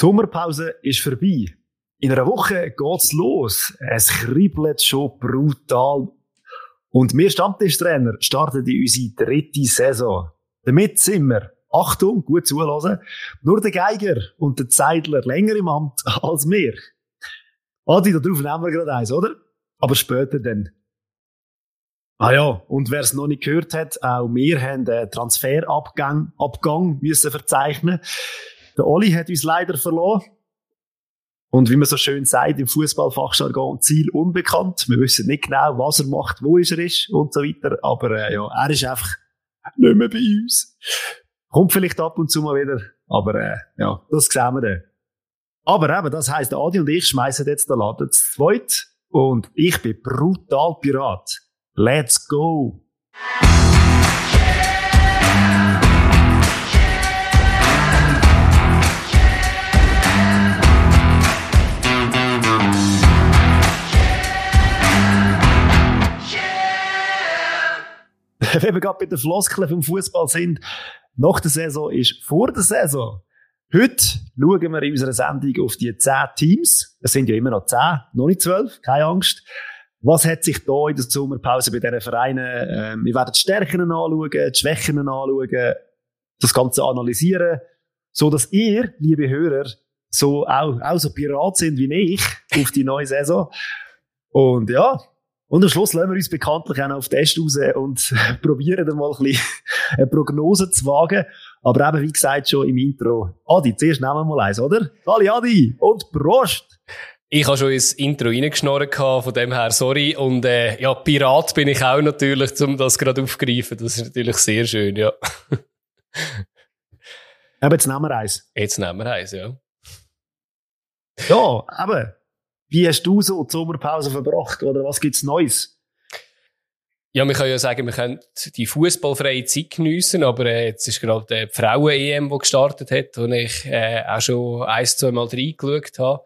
Sommerpause ist vorbei. In einer Woche geht's los. Es kribbelt schon brutal. Und wir Stammtischtrainer starten in unsere dritte Saison. Damit sind wir, Achtung, gut zuhören, nur der Geiger und der Zeidler länger im Amt als wir. Adi, darauf nehmen wir gerade eins, oder? Aber später dann. Ah ja, und wer es noch nicht gehört hat, auch wir haben einen Transferabgang Abgang müssen verzeichnen. Der Oli hat uns leider verloren. Und wie man so schön sagt im Fußballfachjargon, Ziel unbekannt. Wir wissen nicht genau, was er macht, wo er ist und so weiter. Aber äh, ja, er ist einfach nicht mehr bei uns. Kommt vielleicht ab und zu mal wieder, aber äh, ja, das sehen wir dann. Aber eben, das heisst, Adi und ich schmeißen jetzt den Laden zu zweit und ich bin brutal Pirat. Let's go! wenn wir gerade bei den Floskeln vom Fußball sind, nach der Saison ist vor der Saison. Heute schauen wir in unserer Sendung auf die zehn Teams. Es sind ja immer noch zehn, noch nicht zwölf, keine Angst. Was hat sich da in der Sommerpause bei diesen Vereinen, ähm, wir werden die Stärken anschauen, die Schwächen anschauen, das Ganze analysieren, so dass ihr, liebe Hörer, so auch, auch so Pirat sind wie ich auf die neue Saison. Und ja, und am Schluss lassen wir uns bekanntlich auch noch auf den Test raus und probieren dann mal ein bisschen eine Prognose zu wagen. Aber eben, wie gesagt, schon im Intro. Adi, zuerst nehmen wir mal eins, oder? Halli Adi und Prost! Ich habe schon ins Intro reingeschnorren, von dem her sorry. Und äh, ja, Pirat bin ich auch natürlich, um das gerade aufzugreifen. Das ist natürlich sehr schön, ja. Aber jetzt nehmen wir eins. Jetzt nehmen wir eins, ja. Ja, aber wie hast du so die Sommerpause verbracht oder was gibt's Neues? Ja, wir können ja sagen, wir können die fußballfreie Zeit geniessen, aber äh, jetzt ist gerade die Frauen-EM, die gestartet hat, wo ich äh, auch schon ein, zwei Mal reingeschaut habe.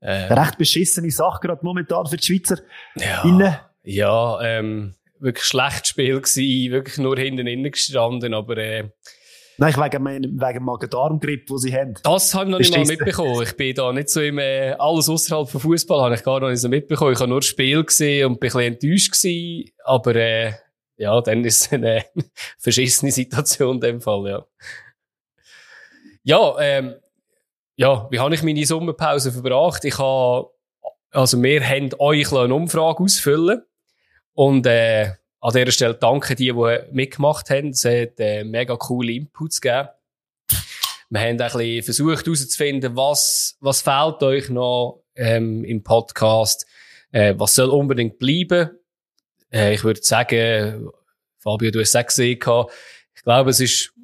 Äh, Recht beschissene Sache gerade momentan für die Schweizer. Ja, innen. ja ähm, wirklich schlechtes Spiel gewesen, wirklich nur hinten innen gestanden, aber äh, Nein, wegen, wegen Magen-Darm-Grippe, die sie haben. Das habe ich noch nicht mal mitbekommen. Ich bin da nicht so im, äh, alles außerhalb von Fußball habe ich gar noch nicht so mitbekommen. Ich habe nur das Spiel gesehen und bin ein bisschen enttäuscht gewesen. Aber, äh, ja, dann ist es eine verschissene Situation in dem Fall, ja. Ja, ähm, ja, wie habe ich meine Sommerpause verbracht? Ich habe, also wir haben euch eine Umfrage ausfüllen und, äh, an dieser Stelle danke die, die mitgemacht haben. Es hat äh, mega coole Inputs gegeben. Wir haben ein bisschen versucht herauszufinden, was, was fehlt euch noch ähm, im Podcast, äh, was soll unbedingt bleiben. Äh, ich würde sagen, Fabio, du hast es gesehen, ich glaube, es ist,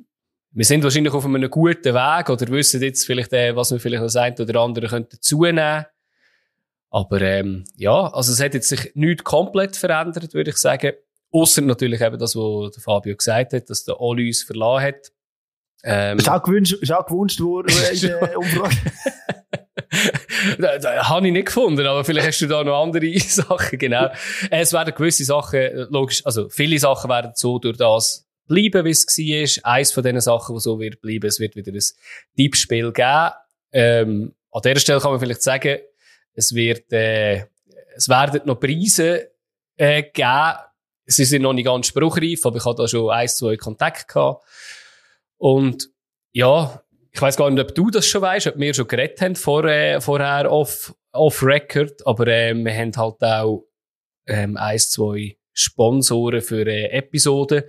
wir sind wahrscheinlich auf einem guten Weg oder wissen jetzt vielleicht, äh, was wir vielleicht noch ein oder andere könnten zunehmen. Aber ähm, ja, also es hat jetzt sich nichts komplett verändert, würde ich sagen. Ausser natürlich eben das, was Fabio gesagt hat, dass der Oli uns verlassen hat. Ähm, ist, auch gewünscht, ist auch gewünscht worden in der Umfrage. da, da, habe ich nicht gefunden, aber vielleicht hast du da noch andere Sachen, genau. Es werden gewisse Sachen, logisch, also viele Sachen werden so durch das bleiben, wie es war. Eins von diesen Sachen, die so wird bleiben, es wird wieder ein Tippspiel geben. Ähm, an dieser Stelle kann man vielleicht sagen, es wird, äh, es werden noch Preise äh, geben, sie sind noch nicht ganz spruchreif, aber ich hatte da schon ein, zwei Kontakte gehabt. Und ja, ich weiß gar nicht, ob du das schon weißt, ob wir schon geredet haben vor, äh, vorher off, off Record, aber äh, wir haben halt auch ähm, ein, zwei Sponsoren für äh, Episoden,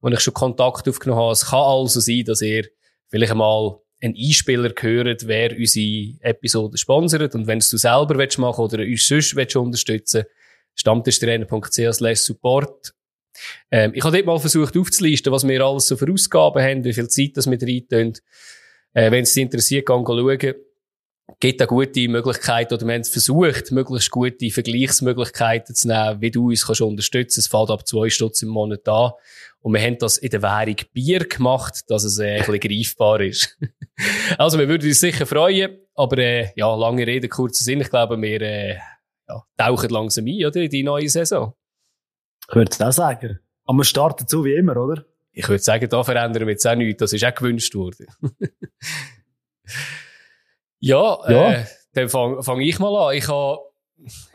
wo ich schon Kontakt aufgenommen habe. Es kann also sein, dass ihr vielleicht einmal einen Einspieler gehört, wer unsere Episoden sponsert. Und wenn es du selber willst machen oder uns sonst willst unterstützen stammtischtrainer.ch support. Ähm, ich habe dort mal versucht aufzulisten, was wir alles so für Ausgaben haben, wie viel Zeit das wir reintun. Äh, wenn es interessiert, gehen schauen. Gibt da gute Möglichkeiten, oder wir haben versucht, möglichst gute Vergleichsmöglichkeiten zu nehmen, wie du uns kannst unterstützen. Es fällt ab zwei Stutz im Monat an. Und wir haben das in der Währung Bier gemacht, dass es äh, ein bisschen greifbar ist. also, wir würden uns sicher freuen, aber äh, ja, lange Rede, kurzer Sinn. Ich glaube, wir äh, ja, tauchen langsam ein, oder? In die neue Saison. Ich würde es auch sagen. Aber wir starten so wie immer, oder? Ich würde sagen, da verändern wir jetzt auch nichts. Das ist auch gewünscht worden. Ja, ja. Äh, dann fange fang ich mal an. Ich habe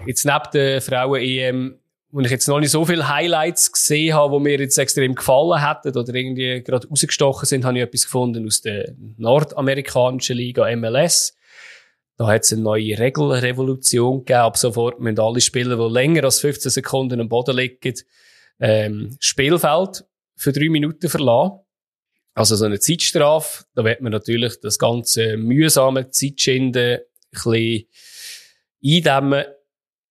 jetzt neben der Frauen-EM, wo ich jetzt noch nicht so viele Highlights gesehen habe, die mir jetzt extrem gefallen hätten oder irgendwie gerade rausgestochen sind, habe ich etwas gefunden aus der nordamerikanischen Liga MLS. Da hat es eine neue Regelrevolution gegeben. Ab sofort müssen alle Spieler, die länger als 15 Sekunden am Boden liegen, ähm, Spielfeld für drei Minuten verlassen. Also so eine Zeitstrafe. Da wird man natürlich das ganze mühsame Zeitschinden ein bisschen eindämmen.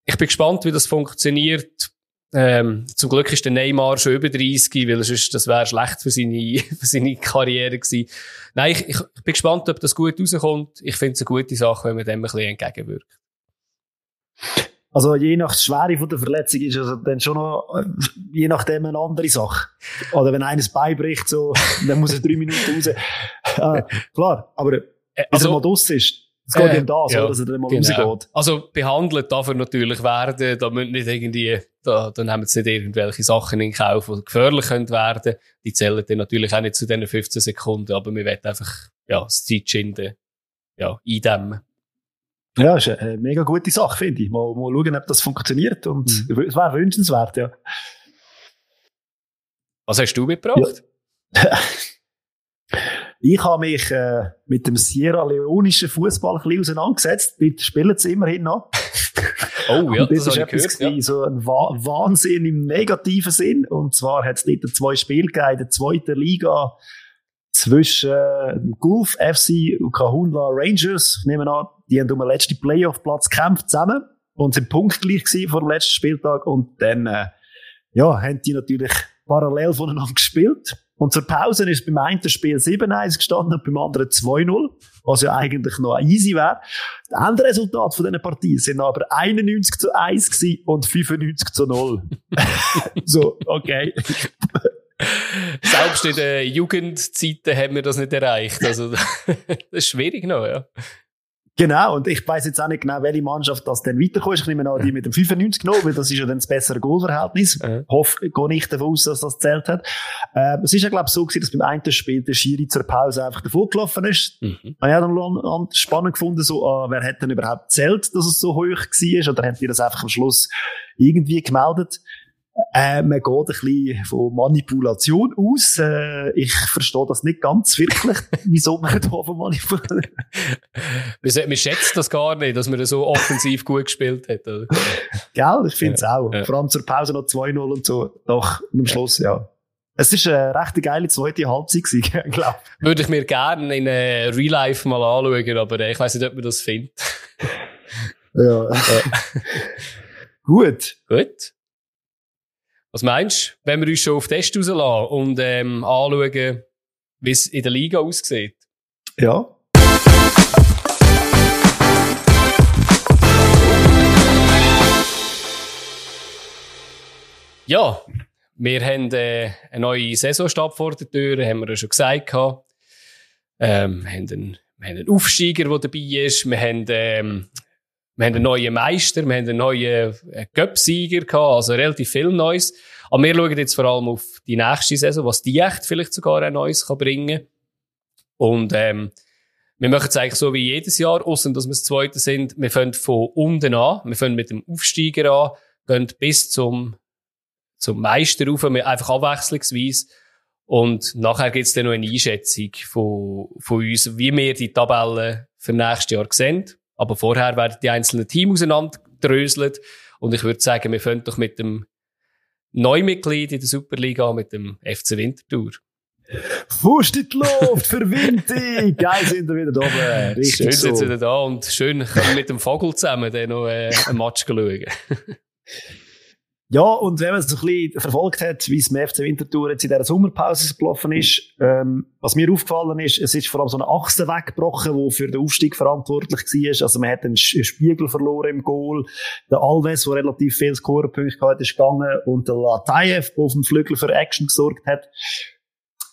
Ich bin gespannt, wie das funktioniert. Ähm, zum Glück ist der Neymar schon über 30, weil sonst, das wäre schlecht für seine, für seine Karriere gewesen. Nein, ich, ich, bin gespannt, ob das gut rauskommt. Ich finde es eine gute Sache, wenn man dem ein bisschen entgegenwirkt. Also je nach Schwere von der Verletzung ist also dann schon noch, äh, je nachdem eine andere Sache. Oder wenn eines beibricht, so, dann muss er drei Minuten raus. Äh, klar, aber äh, also, er mal draus ist, es geht äh, um das, ja, oder, dass er dann mal genau. rausgeht. Also behandelt darf er natürlich werden, da müssen nicht irgendwie, da, da nehmen sie nicht irgendwelche Sachen in Kauf, die gefährlich können werden. Die zählen dann natürlich auch nicht zu diesen 15 Sekunden, aber wir werden einfach, ja, das Zeitschinden, ja, eindämmen. Ja, ist eine mega gute Sache, finde ich. Mal, mal schauen, ob das funktioniert. Und mhm. es wäre wünschenswert, ja. Was hast du mitgebracht? Ja. ich habe mich äh, mit dem Sierra Leonischen Fußball ein bisschen auseinandergesetzt. Dort spielen sie immerhin noch. Oh ja, das, das ist etwas gehört, ja. so ein Wahnsinn im negativen Sinn. Und zwar hat es dort zwei Spiele gegeben in der zweiten Liga zwischen äh, Gulf FC und Kahunla Rangers. Ich nehme an, die haben um den letzten Playoff-Platz gekämpft zusammen und sind punktgleich gewesen vor dem letzten Spieltag und dann, äh, ja, haben die natürlich parallel voneinander gespielt. Und zur Pause ist beim einen Spiel 7-1 gestanden und beim anderen 2-0, was ja eigentlich noch easy wäre. Das Endresultat von diesen Partien sind aber 91 zu 1 gewesen und 95 zu 0. so, okay. Selbst in den Jugendzeiten haben wir das nicht erreicht. Also, das ist schwierig noch, ja. Genau, und ich weiß jetzt auch nicht genau, welche Mannschaft das dann weiterkommt. Ich nehme an, die mit dem 95 genommen, weil das ist ja dann das bessere Goalverhältnis. Mhm. Hoffe, gehe nicht davon aus, dass das zählt hat. Äh, es ist ja, glaube ich, so gewesen, dass beim einen Spiel der Schiri zur Pause einfach davor gelaufen ist. Mhm. Ich habe dann spannend gefunden, so, äh, wer hat denn überhaupt zählt, dass es so hoch war, oder haben die das einfach am Schluss irgendwie gemeldet? Äh, man geht ein bisschen von Manipulation aus. Äh, ich verstehe das nicht ganz wirklich, wieso man da von Manipulation... man schätzt das gar nicht, dass man so offensiv gut gespielt hat. Oder? Gell, ich finde es ja, auch. Ja. Vor allem zur Pause noch 2-0 und so. Doch, und am Schluss, ja. Es ist eine recht geile zweite Halbzeit gewesen, glaube ich. Würde ich mir gerne in äh, Real Life mal anschauen, aber äh, ich weiß nicht, ob man das findet. ja. Gut. Gut. Was meinst du, wenn wir uns schon auf Test rauslassen und ähm, anschauen, wie es in der Liga aussieht? Ja. Ja, wir haben äh, eine neue Saisonstart vor der Tür, haben wir ja schon gesagt. Ähm, wir, haben einen, wir haben einen Aufsteiger, der dabei ist. Wir haben ähm, wir haben einen neuen Meister, wir haben einen neuen äh, Cup-Sieger gehabt, also relativ viel Neues. Aber wir schauen jetzt vor allem auf die nächste Saison, was die echt vielleicht sogar ein Neues kann bringen Und ähm, wir machen es eigentlich so wie jedes Jahr, außer dass wir das Zweite sind. Wir fangen von unten an, wir fangen mit dem Aufsteiger an, gehen bis zum, zum Meister rauf, einfach abwechslungsweise. Und nachher gibt's dann noch eine Einschätzung von, von uns, wie wir die Tabelle für nächstes Jahr sehen. Aber vorher werden die einzelnen Teams auseinanderdröselt. Und ich würde sagen, wir fangen doch mit dem Neumitglied in der Superliga, mit dem FC Winterthur. Fuß in die Luft für Winter! Geil sind wir wieder da oben. Richtig schön so. sind sie wieder da und schön wir mit dem Vogel zusammen dann noch äh, einen Match schauen. Ja, und wenn man so ein bisschen verfolgt hat, wie es im FC Winterthur jetzt in dieser Sommerpause gelaufen ist, ähm, was mir aufgefallen ist, es ist vor allem so eine Achse weggebrochen, die für den Aufstieg verantwortlich war. Also man hat einen Spiegel verloren im Goal. Der Alves, der relativ viele Scorerpunkte hatte, ist gegangen. Und der Latayev, der auf dem Flügel für Action gesorgt hat.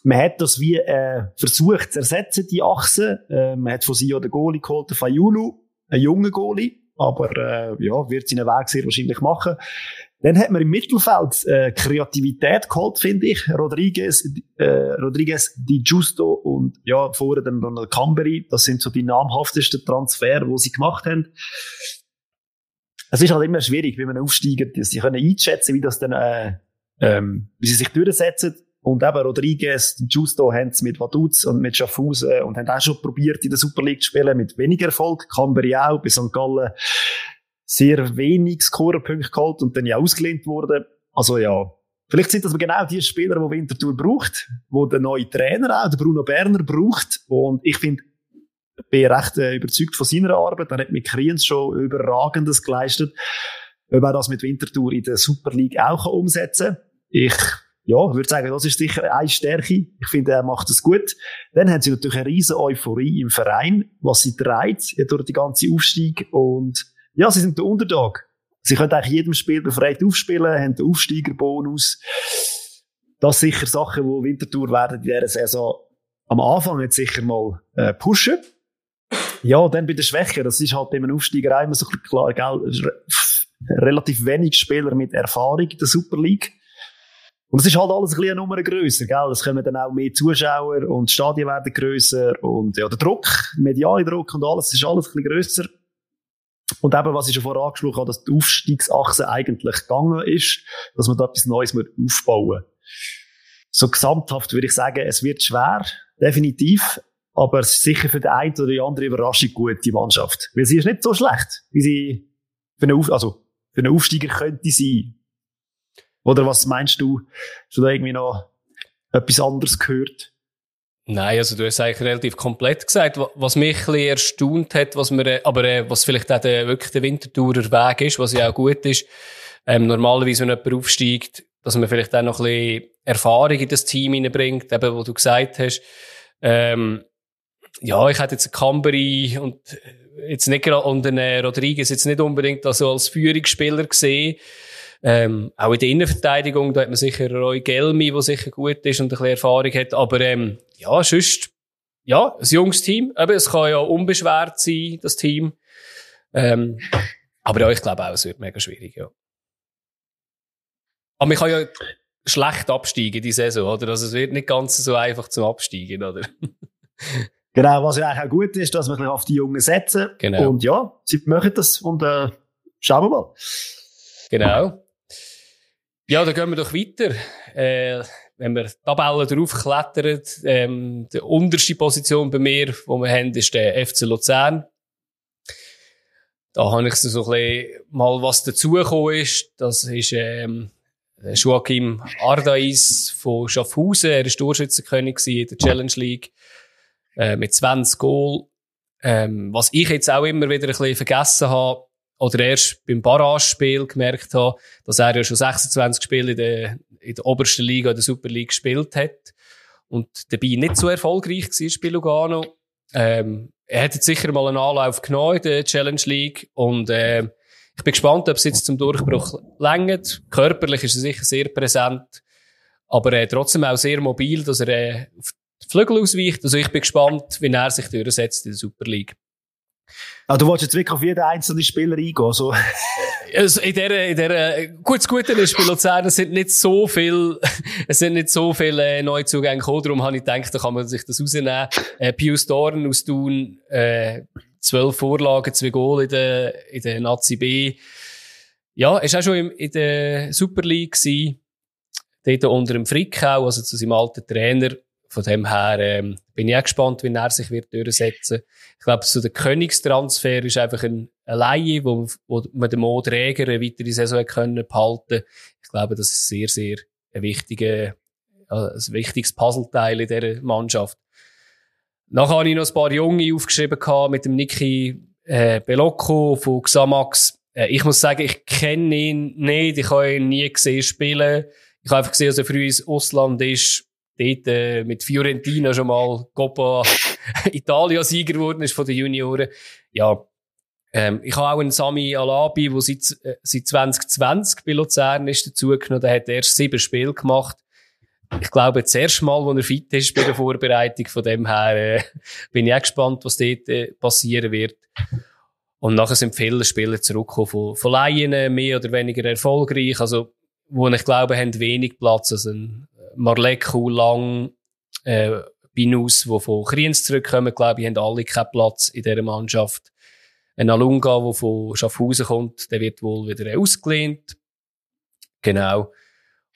Man hat das wie äh, versucht zu ersetzen, die Achse. Äh, man hat von Sio den Goalie geholt, den Fayulu, einen jungen Goalie. Aber äh, ja, wird seinen Weg sehr wahrscheinlich machen. Dann hat man im Mittelfeld äh, Kreativität geholt, finde ich. Rodriguez, äh, Rodriguez, Di Giusto und ja, vorher dann Ronald Camberi. Das sind so die namhaftesten Transfer, die sie gemacht haben. Es ist halt immer schwierig, wie man Aufsteiger, sie können einschätzen, wie das dann, äh, ähm, wie sie sich durchsetzen. Und eben Rodriguez, Justo haben es mit Vaduz und mit Schaffhausen und haben auch schon probiert, in der Super League zu spielen, mit weniger Erfolg. Camberi auch, bei St. Gallen sehr wenig Scorerpunkte geholt und dann ja ausgelehnt worden. Also ja, vielleicht sind das genau die Spieler, die Winterthur braucht, wo der neue Trainer auch, der Bruno Berner braucht. Und ich finde, bin recht äh, überzeugt von seiner Arbeit. Er hat mit Kriens schon Überragendes geleistet. Ob er das mit Winterthur in der Super League auch umsetzen kann. Ich ja, würde sagen, das ist sicher eine Stärke. Ich finde, er macht es gut. Dann haben sie natürlich eine riesen Euphorie im Verein, was sie treibt durch die ganze Aufstieg. Und ja, sie sind der Underdog. Sie können eigentlich jedem Spiel befreit aufspielen, haben den Aufsteigerbonus. Das sind sicher Sachen, die Winterthur werden in dieser Saison am Anfang jetzt sicher mal äh, pushen. Ja, dann bei der Schwäche, das ist halt bei einem Aufsteiger immer so klar, gell, relativ wenig Spieler mit Erfahrung in der Super League. Und es ist halt alles ein bisschen eine Nummer grösser, gell? Es kommen dann auch mehr Zuschauer und die Stadien werden grösser und ja, der Druck, mediale Druck und alles, ist alles ein bisschen grösser. Und eben, was ich schon vorher angesprochen habe, dass die Aufstiegsachse eigentlich gegangen ist, dass man da etwas Neues aufbauen So gesamthaft würde ich sagen, es wird schwer, definitiv, aber es ist sicher für den einen oder die andere Überraschung gut, die Mannschaft. Weil sie ist nicht so schlecht, wie sie für einen, Auf also, für einen Aufsteiger könnte sein. Oder was meinst du? Hast du da irgendwie noch etwas anderes gehört? Nein, also du hast eigentlich relativ komplett gesagt. Was mich ein bisschen erstaunt hat, was mir, aber äh, was vielleicht auch der, wirklich der Wintertourer Weg ist, was ja auch gut ist, ähm, normalerweise, wenn jemand aufsteigt, dass man vielleicht auch noch ein bisschen Erfahrung in das Team hineinbringt, eben, wo du gesagt hast, ähm, ja, ich hätte jetzt Cambry und jetzt nicht und einen äh, Rodriguez jetzt nicht unbedingt also als Führungsspieler gesehen, ähm, auch in der Innenverteidigung, da hat man sicher Roy Gelmi, der sicher gut ist und ein bisschen Erfahrung hat. Aber ähm, ja, sonst, ja, ein junges Team. Aber es kann ja unbeschwert sein, das Team. Ähm, aber ja, ich glaube auch, es wird mega schwierig, ja. Aber man kann ja schlecht absteigen, die Saison, oder? Also es wird nicht ganz so einfach zum Absteigen, oder? genau, was ja eigentlich auch gut ist, dass wir auf die Jungen setzen. Genau. Und ja, sie machen das und äh, schauen wir mal. Genau. Ja, dann gehen wir doch weiter. Äh, wenn wir Tabellen draufklettern, ähm, die unterste Position bei mir, wo wir haben, ist der FC Luzern. Da habe ich so ein bisschen mal was dazugekommen ist. Das ist, ähm, Joachim Ardais von Schaffhausen. Er war Torschützenkönig in der Challenge League, äh, mit 20 Goal. Ähm, was ich jetzt auch immer wieder ein bisschen vergessen habe, oder erst beim Barrage-Spiel gemerkt habe, dass er ja schon 26 Spiele in der, in der obersten Liga, in der Super League gespielt hat und dabei nicht so erfolgreich war bei Lugano. Ähm, er hat jetzt sicher mal einen Anlauf genommen in der Challenge League und äh, ich bin gespannt, ob es jetzt zum Durchbruch längert. Körperlich ist er sicher sehr präsent, aber äh, trotzdem auch sehr mobil, dass er äh, auf die Flügel ausweicht. Also ich bin gespannt, wie er sich durchsetzt in der Super League. Ah, du wolltest jetzt wirklich auf jeden einzelnen Spieler eingehen, so. Also in der, in der, gut, das Gute ist bei Luzern, es sind nicht so viel, es sind nicht so viele äh, Neuzugänge gekommen, darum habe ich gedacht, da kann man sich das rausnehmen. Äh, Pius Dorn aus Thun, äh, zwölf Vorlagen, zwei Goal in der, in der Nazi B. Ja, war auch schon im, in der Super League gewesen. Dort unter dem Frickau, also zu seinem alten Trainer. Von dem her ähm, bin ich auch gespannt, wie er sich wird durchsetzen Ich glaube, so der Königstransfer ist einfach ein, ein Laie, wo, wo man den Mo eine weitere Saison können behalten Ich glaube, das ist sehr, sehr ein, wichtiger, ein wichtiges Puzzleteil in dieser Mannschaft. Nachher habe ich noch ein paar Junge aufgeschrieben mit dem Niki äh, Belocco von Xamax. Äh, ich muss sagen, ich kenne ihn nicht, ich habe ihn nie gesehen spielen. Ich habe einfach gesehen, dass er früh ins Ausland ist dort äh, mit Fiorentina schon mal Coppa Italia-Sieger geworden ist von den Junioren. Ja, ähm, ich habe auch einen Sami Alabi, der seit, äh, seit 2020 bei Luzern ist dazugenommen. Der hat erst sieben Spiele gemacht. Ich glaube, das erste Mal, wo er fit ist bei der Vorbereitung, von dem her äh, bin ich auch gespannt, was dort äh, passieren wird. Und nachher sind viele Spieler zurückgekommen von, von Laien, mehr oder weniger erfolgreich, also, wo ich glaube, haben wenig Platz. Also ein Marleku, Lang, äh, Binus, die von Kriens zurückkommen, glaube ich, haben alle keinen Platz in dieser Mannschaft. Ein Alunga, der von Schaffhausen kommt, der wird wohl wieder ausgelehnt. Genau.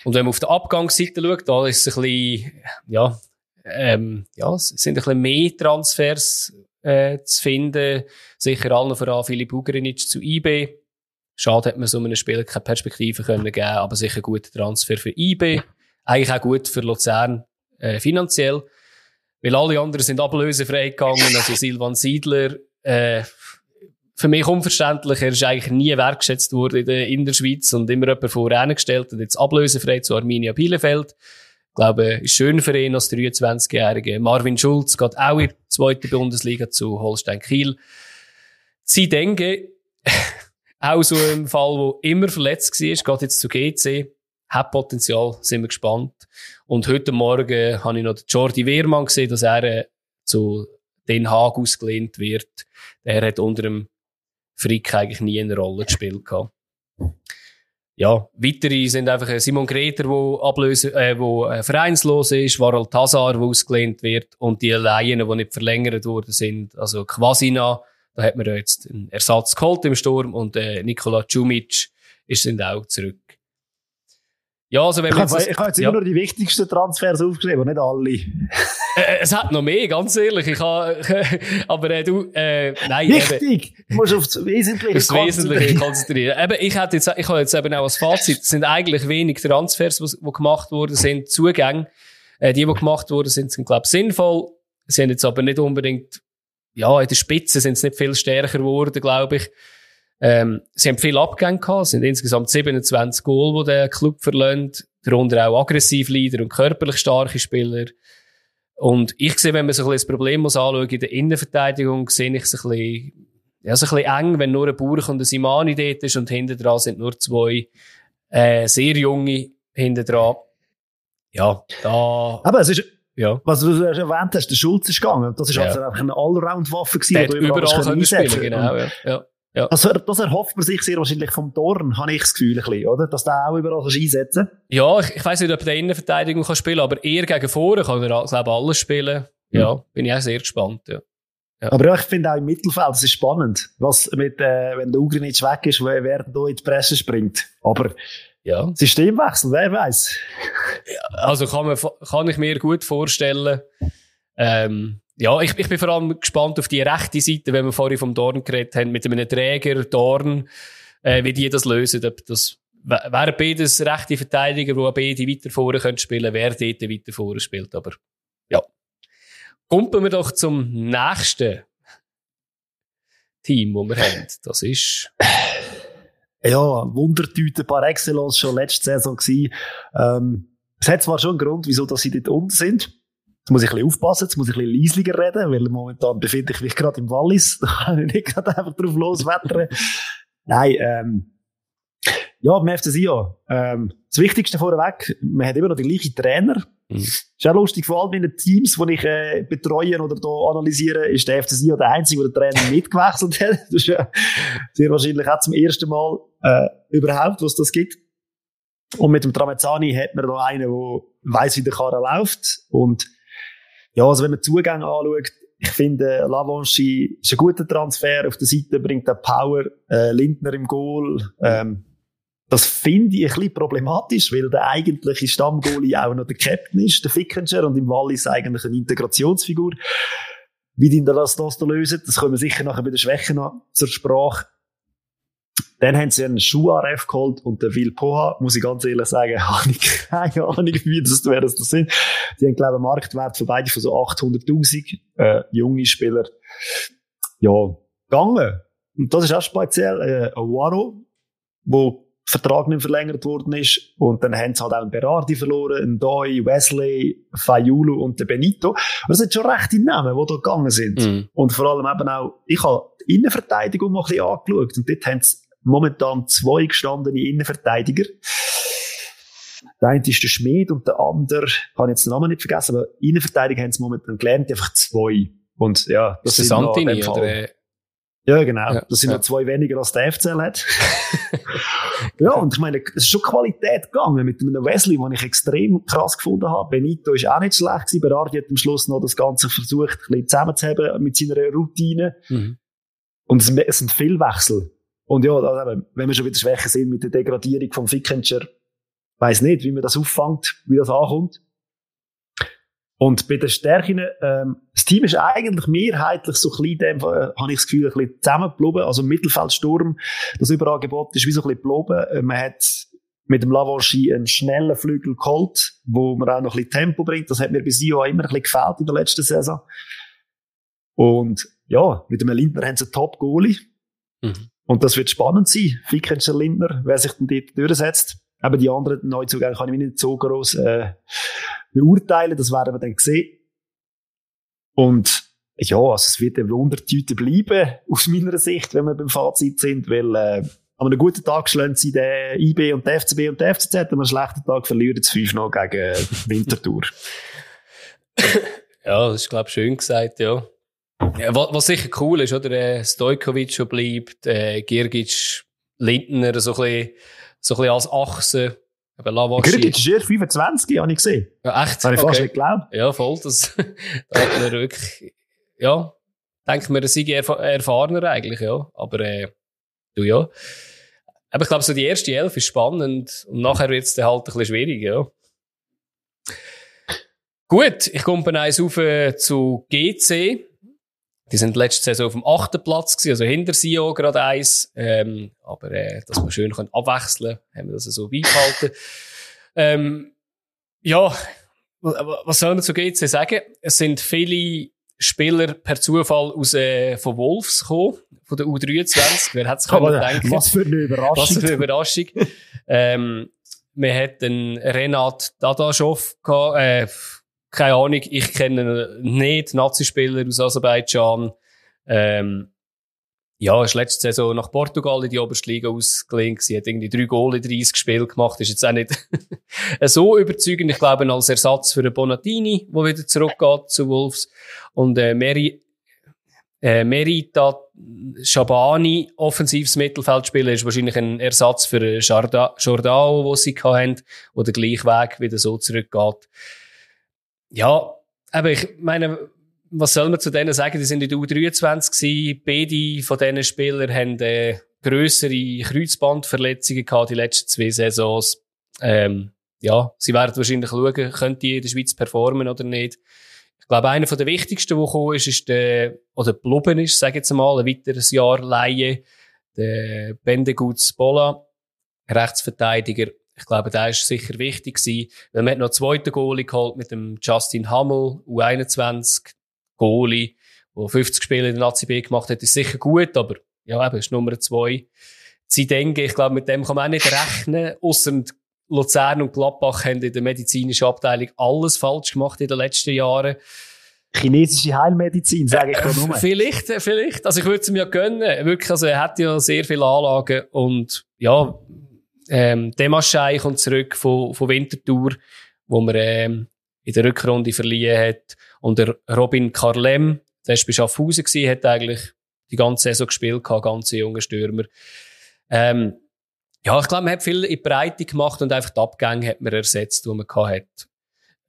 Und wenn man auf der Abgangsseite schaut, da ist es ein bisschen, ja, ähm, ja, es sind ein bisschen mehr Transfers äh, zu finden. Sicher allen voran Philipp Ugrinic zu IB. Schade, hat man so einem Spieler keine Perspektive können geben, aber sicher guter Transfer für IB. Eigentlich auch gut für Luzern äh, finanziell. Weil alle anderen sind ablösefrei gegangen, also Silvan Siedler, äh, für mich unverständlich. Er ist eigentlich nie wertgeschätzt worden in der, in der Schweiz und immer jemand vorangestellt und jetzt ablösefrei zu Arminia Bielefeld. Ich glaube, ist schön für ihn als 23-Jähriger. Marvin Schulz geht auch in die zweite Bundesliga zu Holstein Kiel. Sie denken, auch so im Fall, wo immer verletzt war, geht jetzt zu GC, hat Potenzial, sind wir gespannt. Und heute Morgen habe ich noch Jordi Wehrmann gesehen, dass er äh, zu Den Haag ausgelehnt wird. Er hat unter dem Frick eigentlich nie eine Rolle gespielt gehabt. Ja, weitere sind einfach äh, Simon Greter, wo ablöse, äh, wo äh, vereinslos ist, Warel Tazar, wo ausgelehnt wird und die Laien, die nicht verlängert worden sind, also Quasina, da hat man jetzt einen Ersatz geholt im Sturm und äh, Nikola Cumic ist sind auch zurück. Ja, also wenn ich habe jetzt, jetzt ja. immer nur die wichtigsten Transfers aufgeschrieben, nicht alle. Äh, es hat noch mehr, ganz ehrlich. Ich habe, aber äh, du, äh, nein. Wichtig! Eben, du musst auf das Wesentliche das Wesentliche konzentrieren. eben, ich hätte jetzt, ich habe jetzt eben auch als Fazit, es sind eigentlich wenig Transfers, die, gemacht wurden, sind Zugänge. Äh, die, die gemacht wurden, sind, sind glaube ich, sinnvoll. Sie haben jetzt aber nicht unbedingt, ja, in der Spitze sind sie nicht viel stärker geworden, glaube ich. Ähm, sie haben viel Abgänge gehabt, es sind insgesamt 27 Goal, die der Club verlässt, darunter auch aggressiv Leader und körperlich starke Spieler. Und ich sehe, wenn man so ein bisschen das Problem muss anschauen, in der Innenverteidigung, sehe ich es ein bisschen, ja, so ein bisschen eng, wenn nur ein Burch und ein Simani dort ist und hinten dran sind nur zwei, äh, sehr junge hinten dran. Ja, da. Aber es ist, ja. Was du erwähnt hast, der Schulz ist gegangen. Das ist ja. also einfach eine Allround-Waffe gewesen, die du überall, überall können spielen, genau, ja. ja. Ja. Das, das erhofft man sich sehr wahrscheinlich vom Dorn, habe ich das Gefühl, ein bisschen, oder? Dass der auch überall einsetzen kann. Ja, ich, ich weiss nicht, ob der Innenverteidigung kann spielen aber eher gegen vorne kann er, glaube alles spielen. Ja, mhm. bin ich auch sehr gespannt, ja. Ja. Aber ja, ich finde auch im Mittelfeld, das ist spannend, was mit, äh, wenn der Ugrinic weg ist, wer, wer da in die Presse springt. Aber, ja. Systemwechsel, wer weiß. Ja, also kann man, kann ich mir gut vorstellen, ähm, ja, ich, ich bin vor allem gespannt auf die rechte Seite, wenn wir vorhin vom Dorn geredet haben, mit einem Träger, Dorn, äh, wie die das lösen. Ob das, wären beides rechte Verteidiger, die beide weiter vorne können spielen, wer dort weiter vorne spielt. Aber, ja. Kommen wir doch zum nächsten Team, das wir haben. Das ist... Ja, Wundertüte par excellence schon letzte Saison gewesen. Ähm, es hat zwar schon einen Grund, wieso dass sie dort unten sind. Jetzt muss ich ein bisschen aufpassen, jetzt muss ich ein bisschen leislicher reden, weil momentan befinde ich mich gerade im Wallis. Da kann ich nicht gerade einfach drauf loswettern. Nein, ähm, ja, beim FC Sion. Ähm, das Wichtigste vorweg, man hat immer noch die gleichen Trainer. Mhm. Ist auch lustig, vor allem in den Teams, die ich äh, betreue oder da analysiere, ist der FC Sion der Einzige, der den Trainer mitgewechselt hat. Das ist ja sehr wahrscheinlich auch zum ersten Mal äh, überhaupt, was das gibt. Und mit dem Tramezzani hat man da einen, der weiss, wie der Karre läuft. Und ja, also wenn man Zugänge anschaut, ich finde, Lavanchi ist ein guter Transfer. Auf der Seite bringt er Power, äh, Lindner im Goal. Ähm, das finde ich ein bisschen problematisch, weil der eigentliche Stammgoalie auch noch der Captain ist, der Fickenger, und im Wallis eigentlich eine Integrationsfigur. Wie die das, das lösen, das kommen wir sicher nachher bei den Schwächen noch zur Sprache. Dann haben sie einen Schuharef geholt und der Will Poha, muss ich ganz ehrlich sagen, habe ich keine Ahnung, wie das, wer das, das sind. Die haben, glaube ich, einen Marktwert von beiden von so 800.000, äh, junge Spieler. Ja, gegangen. Und das ist auch speziell, äh, ein Waro, wo Vertrag nicht verlängert worden ist. Und dann haben sie halt auch einen Berardi verloren, einen Doi, Wesley, Fayulu und den Benito. Aber das sind schon rechte Namen, die da gegangen sind. Mm. Und vor allem eben auch, ich habe die Innenverteidigung mal ein bisschen angeschaut und dort haben sie momentan zwei gestandene Innenverteidiger. Der eine ist der Schmied und der andere, habe ich jetzt den Namen nicht vergessen, aber Innenverteidiger haben sie momentan gelernt, einfach zwei. Und ja, das ist Santini oder? Ja, genau. Ja, das sind ja. noch zwei weniger als der FCL hat. ja, und ich meine, es ist schon Qualität gegangen mit einem Wesley, den ich extrem krass gefunden habe. Benito ist auch nicht schlecht gewesen. Berardi hat am Schluss noch das Ganze versucht, ein bisschen zusammenzuhaben mit seiner Routine. Mhm. Und es, es sind viele Wechsel. Und ja, also, wenn wir schon wieder schwächer sind mit der Degradierung vom Fickenscher, weiß nicht, wie man das auffängt, wie das ankommt. Und bei den Stärken, ähm, das Team ist eigentlich mehrheitlich so ein bisschen, dem, äh, habe ich das Gefühl, ein bisschen zusammengeblieben. Also Mittelfeldsturm, das Überangebot ist wie so ein bisschen geblieben. Äh, man hat mit dem Lavoschi einen schnellen Flügel geholt, wo man auch noch ein bisschen Tempo bringt. Das hat mir bis Jahr immer ein bisschen gefällt in der letzten Saison. Und ja, mit dem Lindner haben sie einen Top-Goalie. Mhm. Und das wird spannend sein. Fickenscher Lindner, wer sich dann dort durchsetzt. Aber die anderen Neuzugänge kann ich nicht so groß äh, beurteilen. Das werden wir dann sehen. Und ja, also es wird eine Wundertüte bleiben, aus meiner Sicht, wenn wir beim Fazit sind, weil äh, an einem guten Tag schlagen sie den IB und den FCB und den FCZ, an einem schlechten Tag verlieren sie fünf noch gegen Winterthur. ja, das ist, glaube ich, schön gesagt, ja. Ja was, was, sicher cool ist, oder? Äh, Stojkovic schon bleibt, äh, Girgic, Lindner so ein bisschen so ein bisschen als Achse. Aber Lavaschi. Grüdic ist erst 25, habe ich gesehen. Ja, echt? Das habe ich okay. fast nicht geglaubt. Ja, voll. Das, da hat man wirklich, ja, denkt man, er sei erf erfahrener eigentlich, ja. Aber, äh, du ja. Aber ich glaube, so die erste Elf ist spannend und nachher wird es dann halt ein bisschen schwierig, ja. Gut, ich komme bei eins auf äh, zu GC. Die sind letzte Saison auf dem achten Platz gewesen, also hinter Sio gerade eins. Ähm, aber äh, dass wir schön können abwechseln, haben wir das so beibehalten. ähm, ja, was soll man zu GC sagen? Es sind viele Spieler per Zufall aus äh, von Wolves gekommen, von der U23. Wer hat es denken? Was für eine Überraschung. Was für eine Überraschung. ähm, wir hatten Renat Dadaschow gehabt, äh, keine Ahnung, ich kenne nicht Nazi-Spieler aus Aserbaidschan. Ähm, ja, ist letzte Saison nach Portugal in die oberste Liga ausgelehnt Sie hat irgendwie drei Goal in 30 Spiele gemacht. Ist jetzt auch nicht so überzeugend. Ich glaube, als Ersatz für den Bonatini, der wieder zurückgeht zu Wolves. Und, äh, Meri, äh, Merita Shabani, offensives Mittelfeldspieler, ist wahrscheinlich ein Ersatz für Jordao, wo sie hatten, wo der gleiche Weg wieder so zurückgeht. Ja, aber ich meine, was soll man zu denen sagen? Die sind in der U23 gewesen. Beide von diesen Spielern haben äh, grössere Kreuzbandverletzungen gehabt die letzten zwei Saisons. Ähm, ja, sie werden wahrscheinlich schauen, können die in der Schweiz performen oder nicht. Ich glaube, einer der wichtigsten, der gekommen ist, ist der, oder geblieben ist, sage ich jetzt mal, ein weiteres Jahr Laie, der Bendeguts Bola, Rechtsverteidiger. Ich glaube, der ist sicher wichtig gewesen, man hat noch einen zweiten Goalie geholt mit dem Justin Hammel, U21 Goalie, der 50 Spiele in der Nazi B gemacht hat, ist sicher gut, aber ja, eben, ist Nummer zwei. Sie denken, ich glaube, mit dem kann man auch nicht rechnen, ausser Luzern und Gladbach haben in der medizinischen Abteilung alles falsch gemacht in den letzten Jahren. Chinesische Heilmedizin, sage ich da nur. vielleicht, vielleicht. Also ich würde es mir ja gönnen. Wirklich, also er hat ja sehr viele Anlagen und ja, ähm, Demaschei kommt zurück von, von Winterthur, wo man ähm, in der Rückrunde verliehen hat. Und der Robin Carlem, der war bei Schaffhausen, gewesen, hat eigentlich die ganze Saison gespielt, gehabt, ganze junge Stürmer. Ähm, ja, ich glaube, man hat viel in die Breite gemacht und einfach die Abgänge hat man ersetzt, die man hat.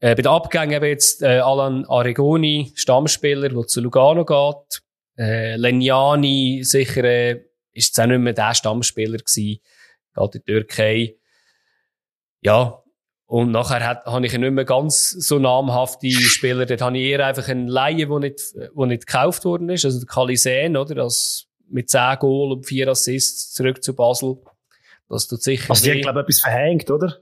Äh, bei den Abgängen eben jetzt äh, Alan Aregoni, Stammspieler, der zu Lugano geht. Äh, Lenjani, sicher, äh, ist jetzt auch nicht mehr der Stammspieler gewesen geht in die Türkei. Ja, und nachher hat, habe ich nicht mehr ganz so namhafte Spieler. Dort habe ich eher einfach einen Laie, der nicht, wo nicht gekauft worden ist. Also der Kalisän, oder? Das mit 10 Goal und 4 Assists zurück zu Basel. Das tut sicher Also die haben, glaube ich, etwas verhängt, oder?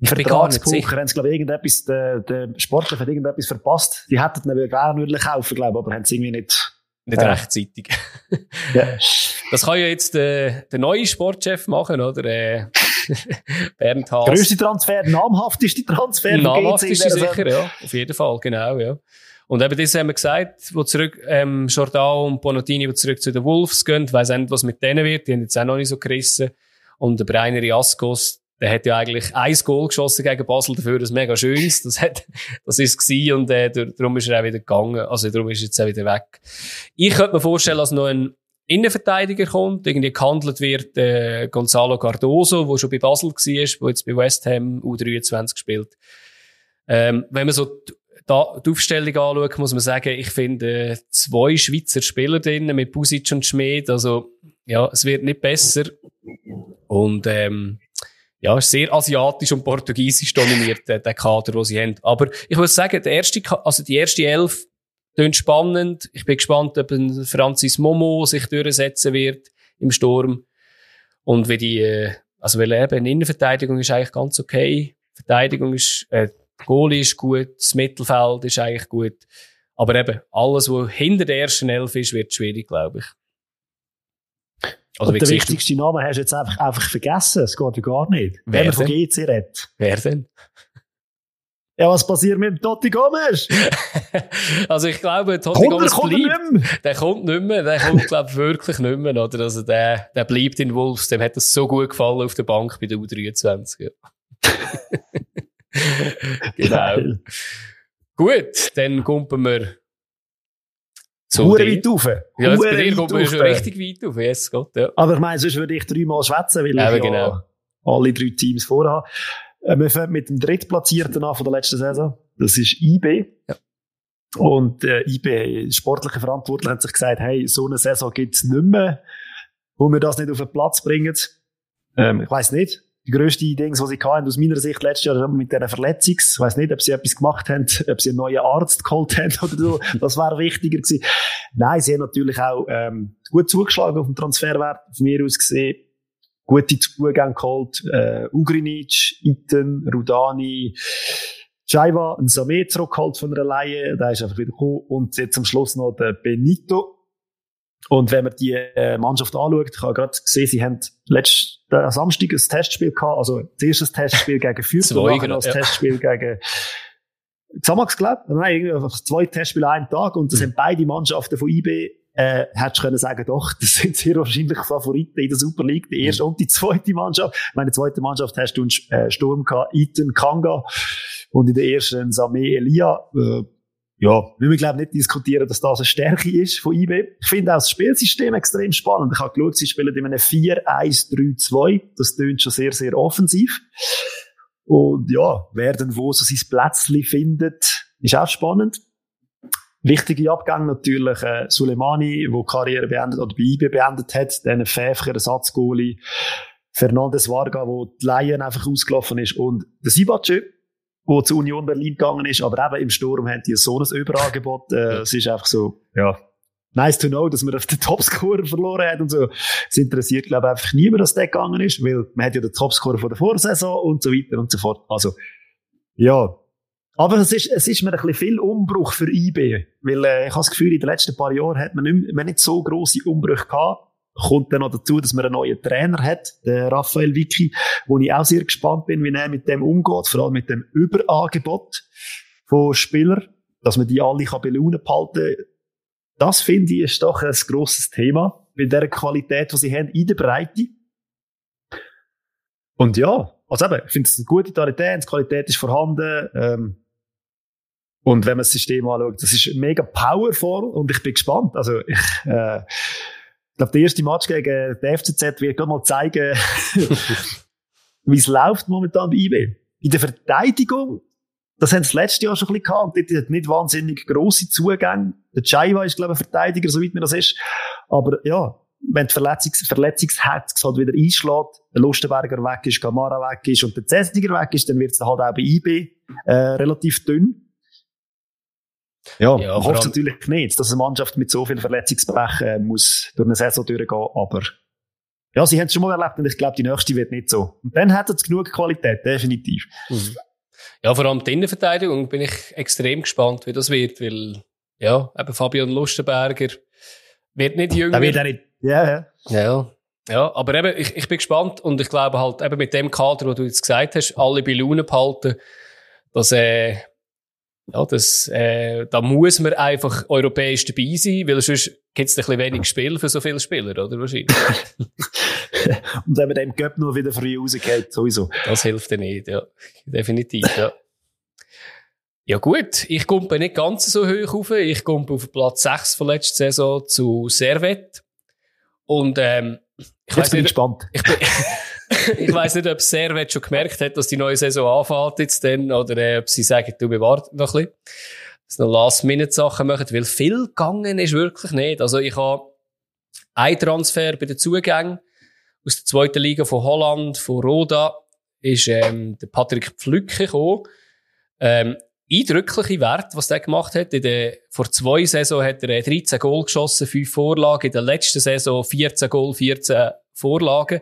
Im Vertragsbuch haben glaube ich, irgendetwas, der, der Sportler hat irgendetwas verpasst. Die hätten ihn gerne kaufen, glaube ich, aber haben es irgendwie nicht nicht ja. rechtzeitig. ja. Das kann ja jetzt äh, der neue Sportchef machen, oder? Äh, Bernd Haas. Größte Transfer, namhafteste Transfer. Namhafteste sicher, ja. Auf jeden Fall, genau, ja. Und eben das haben wir gesagt, wo zurück, ähm, Jordao und Bonatini, die zurück zu den Wolves gehen. Ich weiss nicht, was mit denen wird. Die haben jetzt auch noch nicht so gerissen. Und der Breiner Jaskos, der hat ja eigentlich ein Goal geschossen gegen Basel dafür, das mega schönes. Das hat, das ist gewesen und, äh, darum ist er auch wieder gegangen. Also darum ist er jetzt auch wieder weg. Ich könnte mir vorstellen, dass noch ein Innenverteidiger kommt, irgendwie gehandelt wird, äh, Gonzalo Cardoso, wo schon bei Basel war, wo jetzt bei West Ham U23 spielt. Ähm, wenn man so die, die Aufstellung anschaut, muss man sagen, ich finde äh, zwei Schweizer Spieler drin mit Busic und Schmid, also ja, es wird nicht besser. Und ähm, ja, ist sehr asiatisch und portugiesisch dominiert, der, der Kader, den sie haben. Aber ich muss sagen, der erste, also die erste Elf klingt spannend. Ich bin gespannt, ob ein Francis Momo sich durchsetzen wird im Sturm. Und wie die, äh, also weil eben Innenverteidigung ist eigentlich ganz okay. Verteidigung ist, äh, Goalie ist gut, das Mittelfeld ist eigentlich gut. Aber eben, alles, was hinter der ersten Elf ist, wird schwierig, glaube ich. Also, Und der wichtigste Name hast du jetzt einfach, einfach vergessen. Es geht ja gar nicht. Wer Wenn man von GC redet. Wer denn? Ja, was passiert mit dem Totti Gomes? also ich glaube, Totti kommt Gomes kommt bleibt. Der kommt nicht mehr. Der kommt, glaube ich, wirklich nicht mehr. Oder? Also der, der bleibt in Wolves. Dem hat es so gut gefallen auf der Bank bei der U23. Ja. genau. Gut, dann kumpen wir so Hure weit rauf. Ja, jetzt bei dir kommt man schon richtig weit rauf. Yes, Gott, ja. Aber ich meine, sonst würde ich dreimal schwätzen, weil ja, ich genau. ja alle drei Teams vorhabe. Äh, wir fangen mit dem Drittplatzierten an von der letzten Saison. Das ist IB. Ja. Und äh, IB, sportliche Verantwortler, haben sich gesagt, hey, so eine Saison gibt's nicht mehr, wo wir das nicht auf den Platz bringen. Ähm, ich weiß nicht. Die grösste Ding, was sie hatten, aus meiner Sicht letztes Jahr mit dieser Verletzung. Ich weiß nicht, ob sie etwas gemacht haben, ob sie einen neuen Arzt geholt haben oder so. Das wäre wichtiger gewesen. Nein, sie haben natürlich auch ähm, gut zugeschlagen auf dem Transferwert, von mir aus gesehen gute Zugänge geholt. Äh, Ugrinic, Iten, Rudani, Jaiva, ein Samé zurückgeholt von einer Laie, der ist einfach wieder gekommen. Und jetzt am Schluss noch der Benito. Und wenn man die äh, Mannschaft anschaut, ich habe gerade gesehen, sie haben letzten Samstag ein Testspiel gehabt, also das erste Testspiel gegen Fürth und nachher das ja. Testspiel gegen Xamax, glaube ich. Nein, irgendwie einfach zwei Testspiele einen Tag und das mhm. sind beide Mannschaften von IB äh, hättest du können sagen, doch, das sind sehr wahrscheinlich Favoriten in der Super League, die erste mhm. und die zweite Mannschaft. Meine zweite Mannschaft hast du einen äh, Sturm gehabt, Ethan Kanga und in der ersten Samé Elia. Äh, ja, wir glaube nicht diskutieren, dass das eine Stärke ist von IB. Ich finde auch das Spielsystem extrem spannend. Ich habe geschaut, sie spielen in einem 4-1-3-2. Das tönt schon sehr, sehr offensiv. Und ja, wer denn wo so sein Plätzchen findet, ist auch spannend. Wichtige Abgänge natürlich äh, Suleimani, wo Karriere beendet oder bei IB beendet hat, dann Pfäffer, Ersatzgoalie, Fernandes Varga, wo die Laien einfach ausgelaufen ist und der Sibace, wo zur Union Berlin gegangen ist, aber eben im Sturm haben die so ein Überangebot. Äh, es ist einfach so, ja, nice to know, dass man auf den Topscorer verloren hat und so. Es interessiert, glaube ich, einfach niemand, dass der gegangen ist, weil man hat ja den Topscorer von der Vorsaison und so weiter und so fort. Also, ja, aber es ist, es ist mir ein bisschen viel Umbruch für IB. Weil, äh, ich habe das Gefühl, in den letzten paar Jahren hat man nicht, man nicht so grosse Umbrüche gehabt. Kommt dann noch dazu, dass man einen neuen Trainer hat, den Raphael Vicky, wo ich auch sehr gespannt bin, wie er mit dem umgeht, vor allem mit dem Überangebot von Spielern, dass man die alle kann belohnen behalten. Das finde ich ist doch ein grosses Thema, bei der Qualität, die sie haben, in der Breite. Und ja, also eben, ich finde es eine gute Qualität, die Qualität ist vorhanden, ähm, und wenn man das System anschaut, das ist mega powerful und ich bin gespannt. Also ich, äh, glaube, der erste Match gegen die FCZ wird gerade mal zeigen, wie es läuft momentan bei IB. In der Verteidigung, das haben sie das letzte Jahr schon ein bisschen gehabt. Dort hat nicht wahnsinnig grosse Zugänge. Der Chaiwa ist, glaube ich, ein Verteidiger, soweit mir das ist. Aber ja, wenn die Verletzungs Verletzungsherz halt wieder einschlägt, der Lustenberger weg ist, Gamara weg ist und der Zessiger weg ist, dann wird es halt auch bei IB äh, relativ dünn. Ja, ja ich hoffe natürlich nicht, dass eine Mannschaft mit so viel Verletzungspech äh, muss durch eine Saison durchgehen, aber ja, sie haben es schon mal erlebt und ich glaube, die nächste wird nicht so. Und dann hat es genug Qualität, definitiv. Mhm. Ja, vor allem die Innenverteidigung bin ich extrem gespannt, wie das wird, weil, ja, eben Fabian Lustenberger wird nicht jünger. Da wird er nicht, ja, ja. Ja, ja, aber eben, ich, ich bin gespannt und ich glaube halt eben mit dem Kader, wo du jetzt gesagt hast, alle bei Laune behalten, dass, äh, ja, das, äh, da muss man einfach europäisch dabei sein, weil sonst gibt es ein bisschen wenig Spiel für so viele Spieler, oder? Wahrscheinlich. Und wenn man dem Cup nur wieder früh rausgeht, sowieso. Das hilft ja nicht, ja. Definitiv, ja. Ja gut, ich komme nicht ganz so hoch auf. Ich komme auf Platz 6 von letzter Saison zu Servet. Und ähm, ich weiß nicht, gespannt. Ich, bin, ich weiß nicht, ob Servet schon gemerkt hat, dass die neue Saison anfängt jetzt dann, oder äh, ob sie sagen, du, wir warten noch ein bisschen. Dass noch Last-Minute-Sachen machen, weil viel gegangen ist wirklich nicht. Also ich habe ein Transfer bei den Zugängen aus der zweiten Liga von Holland, von Roda, ist ähm, der Patrick Pflücke gekommen. Ähm, eindrückliche Wert, was der gemacht hat. In der, vor zwei Saison hat er 13 Goal geschossen, 5 Vorlagen. In der letzten Saison 14 Goal, 14 Vorlagen.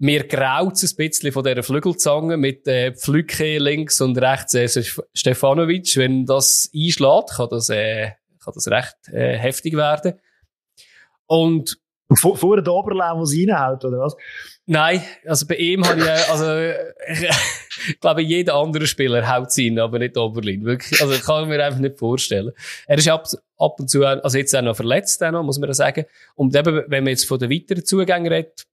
Mir graut es ein bisschen von dieser Flügelzange mit äh, Pflücke links und rechts äh, Stefanovic. Wenn das einschlägt, kann das, äh, kann das recht äh, heftig werden. Und vor, vor der Oberlau, wo sie reinhaut, oder was? Nein, also bei ihm habe ich, also, ich glaube, jeder andere Spieler haut sie rein, aber nicht Oberlin. Wirklich, also, kann ich mir einfach nicht vorstellen. Er ist ab, ab und zu, also jetzt auch noch verletzt, auch noch, muss man sagen. Und eben, wenn man jetzt von den weiteren Zugängen redet,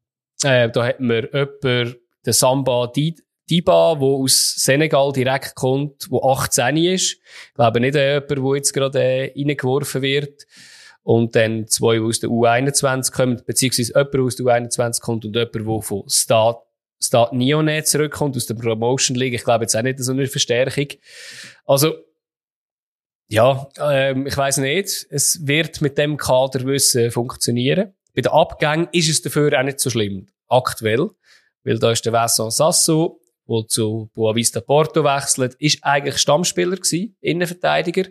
äh, da hat man jemanden, den Samba Diba, der aus Senegal direkt kommt, der 18 ist. Ich glaube nicht äh, jemand, der jetzt gerade äh, reingeworfen wird und dann zwei, die aus der U21 kommen, beziehungsweise jemand, aus der U21 kommt und jemand, der von Start, Start Neonet zurückkommt, aus der Promotion League. Ich glaube jetzt auch nicht so eine Verstärkung. Also, ja, ähm, ich weiß nicht. Es wird mit dem Kader wissen funktionieren. Bei den Abgängen ist es dafür auch nicht so schlimm. Aktuell. Weil da ist der Vincent Sasso, der zu Boavista Porto wechselt, ist eigentlich Stammspieler gewesen, Innenverteidiger.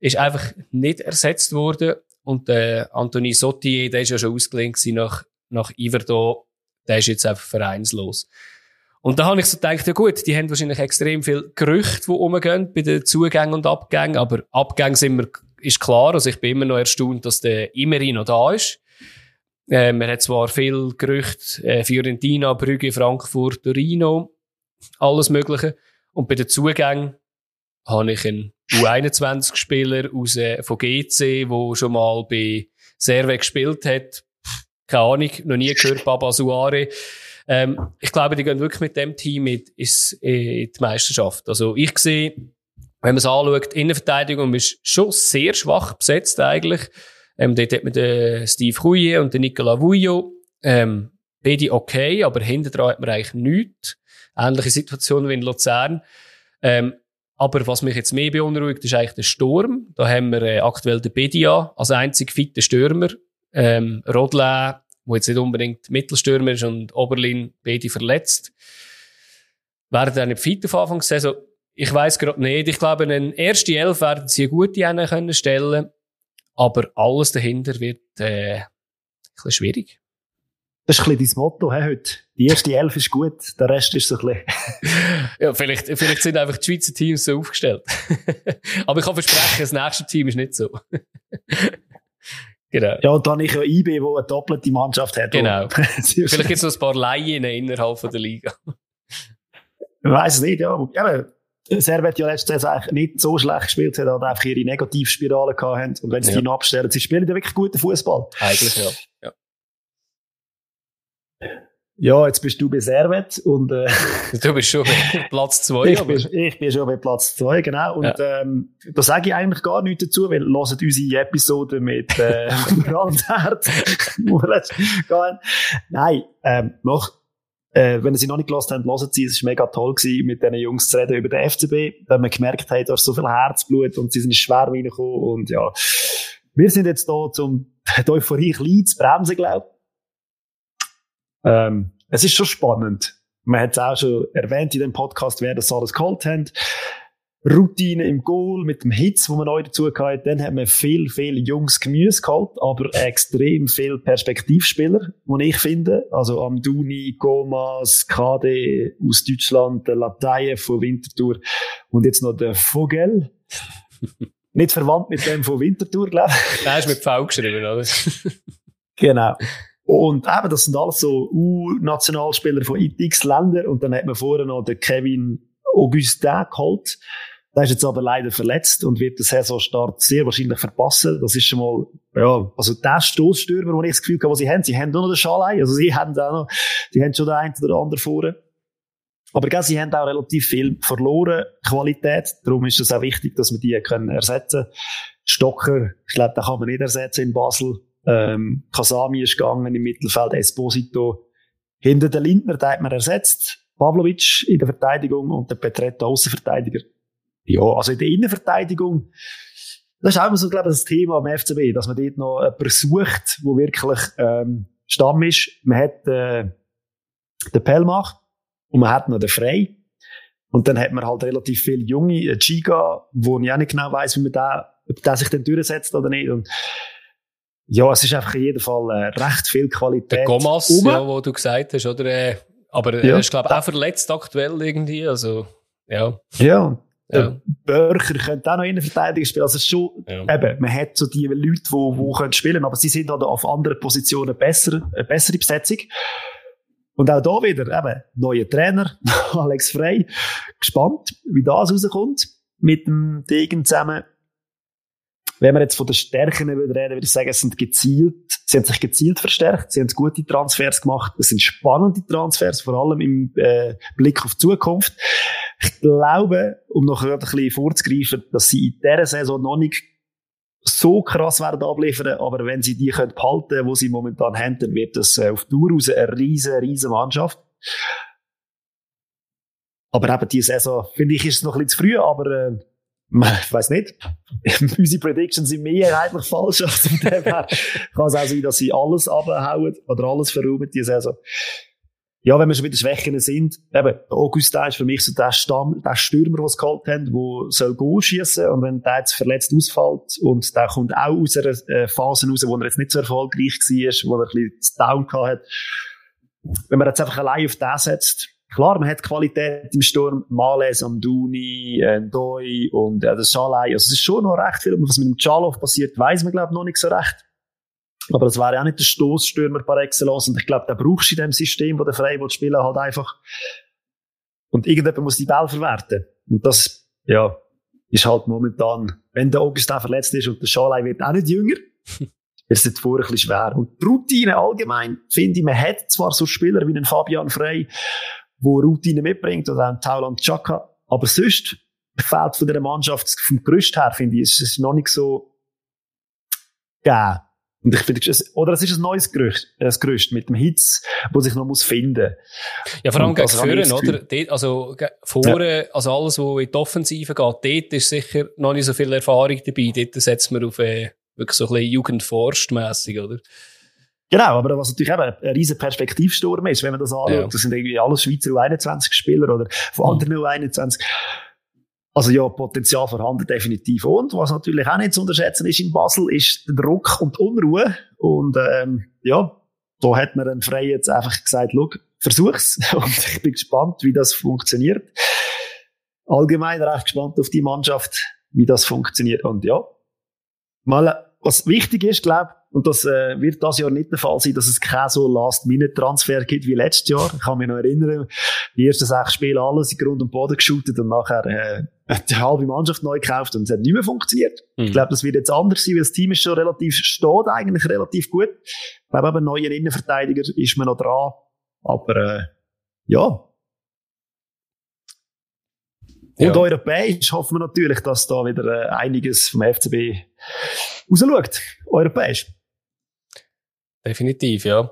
Ist einfach nicht ersetzt worden und der Anthony Sotti, der ist ja schon ausgelehnt nach, nach Iverdo. Der ist jetzt einfach vereinslos. Und da habe ich so gedacht, ja gut, die haben wahrscheinlich extrem viel Gerüchte, die umgehen bei den Zugängen und Abgängen. Aber Abgänge sind wir, ist klar. Also ich bin immer noch erstaunt, dass der Imeri noch da ist. Äh, man hat zwar viel Gerüchte, äh, Fiorentina, Brügge, Frankfurt, Torino, alles Mögliche. Und bei den Zugängen habe ich einen U21-Spieler aus, äh, von GC, der schon mal bei Serve gespielt hat. Keine Ahnung, noch nie gehört, Baba Suare. Ähm, ich glaube, die gehen wirklich mit dem Team äh, in die Meisterschaft. Also ich sehe, wenn man es anschaut, Innenverteidigung ist schon sehr schwach besetzt eigentlich. Ähm, dort hat man den Steve Couillet und den Nicolas Vuillo. Ähm, beide okay, aber hinten dran hat man eigentlich nichts. Ähnliche Situation wie in Luzern. Ähm, aber was mich jetzt mehr beunruhigt, ist eigentlich der Sturm. Da haben wir äh, aktuell den Bedia als einzig fitte Stürmer. Ähm, Rodlä, wo jetzt nicht unbedingt Mittelstürmer ist und Oberlin beide verletzt. Werden dann nicht fit auf Anfang Saison? Ich weiß gerade nicht. Ich glaube, eine erste Elf werden sie eine gute können stellen. Aber alles dahinter wird, äh, ein bisschen schwierig. Das ist ein bisschen dein Motto he, heute. Die erste Elf ist gut, der Rest ist so ein bisschen... ja, vielleicht, vielleicht sind einfach die Schweizer Teams so aufgestellt. Aber ich kann versprechen, das nächste Team ist nicht so. genau. Ja, und dann ich ja IB, wo eine doppelte Mannschaft hat. Genau. vielleicht gibt es noch ein paar Laien innerhalb der Liga. Ich weiss es nicht, ja. ja Servet ja letztes Jahr eigentlich nicht so schlecht gespielt, hat halt einfach ihre Negativspirale gehabt Und wenn sie ja. die abstellen, sie spielen ja wirklich guten Fußball. Eigentlich, ja. ja. Ja, jetzt bist du bei Servet und äh, du bist schon bei Platz zwei. ich, bin, ich bin schon bei Platz zwei, genau. Und ja. ähm, da sage ich eigentlich gar nichts dazu, weil hört unsere Episode mit äh, Brandherd. Nein, ähm, noch, äh, wenn ihr sie noch nicht gelassen habt, hören sie, es war mega toll gewesen, mit diesen Jungs zu reden über den FCB, weil man gemerkt hat, da ist so viel Herzblut und sie sind schwer reingekommen und ja, wir sind jetzt da, um die Euphorie klein zu bremsen, glaube ähm, es ist schon spannend. Man hat es auch schon erwähnt in dem Podcast, wer das alles geholt hat. Routine im Goal mit dem Hitz, wo man neu dazu hat. Dann haben wir viel, viel junges Gemüse geholt, aber extrem viel Perspektivspieler, die ich finde. Also Amduni, Gomas, KD aus Deutschland, der Lateie von Winterthur und jetzt noch der Vogel. Nicht verwandt mit dem von Winterthur, glaube ich. Nein, ist mit V geschrieben, oder? genau. Und eben, das sind alles so U-Nationalspieler von x Ländern. Und dann hat man vorher noch den Kevin Augustin geholt. Der ist jetzt aber leider verletzt und wird den Saisonstart sehr wahrscheinlich verpassen. Das ist schon mal, ja, also der Stoßstürmer, wo ich das Gefühl habe, was sie haben. Sie haben nur noch den Schalei. Also sie haben auch noch, die haben schon den einen oder anderen vorne. Aber gell, sie haben auch relativ viel verloren, Qualität. Darum ist es auch wichtig, dass wir die können ersetzen. Stocker, ich glaube, den kann man nicht ersetzen in Basel. Ähm, Kasami ist gegangen im Mittelfeld, Esposito. Hinter den Lindner, da hat man ersetzt. Pavlovic in der Verteidigung und der Petretto Außenverteidiger. Ja, also in der Innenverteidigung, das ist auch immer so, glaube ich, das Thema am FCB, dass man dort noch jemanden sucht, der wirklich ähm, Stamm ist. Man hat äh, den Pellmach und man hat noch den Frey. Und dann hat man halt relativ viele junge, äh, Giga, wo ich auch nicht genau weiss, wie man da, ob der sich dann durchsetzt oder nicht. Und ja, es ist einfach in jedem Fall äh, recht viel Qualität. Der Gomas, um. ja, wo du gesagt hast, oder? Äh, aber er ja. ist, glaube ich, auch verletzt aktuell irgendwie. Also, ja. Ja. Ja. Börcher könnte auch noch Innenverteidiger spielen. Also schon, ja. eben, man hat so die Leute, die, die können spielen, aber sie sind halt auf anderen Positionen besser, eine bessere Besetzung. Und auch da wieder, eben, neuer Trainer, Alex Frey. Gespannt, wie das rauskommt. Mit dem Degen zusammen. Wenn wir jetzt von den Stärken reden, würde ich sagen, es sind gezielt, sie haben sich gezielt verstärkt, sie haben gute Transfers gemacht, es sind spannende Transfers, vor allem im äh, Blick auf die Zukunft. Ich glaube, um noch ein bisschen vorzugreifen, dass sie in dieser Saison noch nicht so krass werden abliefern, aber wenn sie die können behalten, wo sie momentan haben, dann wird das äh, auf Tour raus eine riesen, riesen Mannschaft. Aber eben diese Saison, finde ich, ist es noch ein bisschen zu früh, aber äh, ich weiß nicht. Unsere Predictions sind mehrheitlich falsch. Also von dem her kann es auch sein, dass sie alles abhauen oder alles verräumen diese Saison. Ja, wenn wir schon wieder Schwächen sind, eben, Augustin ist für mich so der Stamm, der Stürmer, den sie geholt haben, der soll Goal schießen und wenn der jetzt verletzt ausfällt und der kommt auch aus einer äh, Phase raus, wo er jetzt nicht so erfolgreich war, wo er ein bisschen Down gehabt hat. Wenn man jetzt einfach allein auf den setzt, klar, man hat Qualität im Sturm, Males, Amduni, Ndoi und äh, das Schalai, also es ist schon noch recht viel, was mit dem Chalov passiert, weiß man glaube ich noch nicht so recht. Aber das wäre auch nicht der Stoßstürmer par excellence. Und ich glaube, der brauchst du in dem System, wo der frei spielen halt einfach. Und irgendjemand muss die Ball verwerten. Und das, ja, ist halt momentan, wenn der Augustin verletzt ist und der Schalei wird auch nicht jünger, wird es vorher ein bisschen schwer. Und die Routine allgemein, finde ich, man hat zwar so Spieler wie einen Fabian Frey, wo Routine mitbringt, oder auch einen Tauland Chaka, aber sonst fehlt von der Mannschaft vom Gerüst her, finde ich, ist es noch nicht so gegeben. Und ich finde, oder es ist ein neues Gerücht, ein Gerücht mit dem Hitz, wo sich noch muss finden. Ja, vor allem gegen Führen, oder? Dort, also, vorne, ja. also alles, was in die Offensive geht, dort ist sicher noch nicht so viel Erfahrung dabei. Dort setzt man auf, äh, wirklich so ein bisschen Jugendforstmässig, oder? Genau, aber was natürlich eben ein riesen Perspektivsturm ist, wenn man das anschaut. Ja. Das sind irgendwie alle Schweizer U21-Spieler oder von mhm. anderen U21. Also ja, Potenzial vorhanden definitiv. Und was natürlich auch nicht zu unterschätzen ist in Basel, ist der Druck und Unruhe. Und ähm, ja, da hat man dann frei jetzt einfach gesagt, schau, versuch's. Und ich bin gespannt, wie das funktioniert. Allgemein recht gespannt auf die Mannschaft, wie das funktioniert. Und ja, mal, was wichtig ist, glaube und das äh, wird das Jahr nicht der Fall sein, dass es keinen so Last-Minute-Transfer gibt wie letztes Jahr. Ich kann mich noch erinnern, die ersten sechs Spiele alles in Grund und Boden geschootet und nachher äh, die halbe Mannschaft neu gekauft und es hat nicht mehr funktioniert. Mhm. Ich glaube, das wird jetzt anders sein, weil das Team ist schon relativ, steht eigentlich relativ gut. Ich glaube, eben, neuen Innenverteidiger ist man noch dran. Aber äh, ja, und ja. europäisch hoffen wir natürlich, dass da wieder äh, einiges vom FCB rausschaut. Europäisch. Definitiv, ja.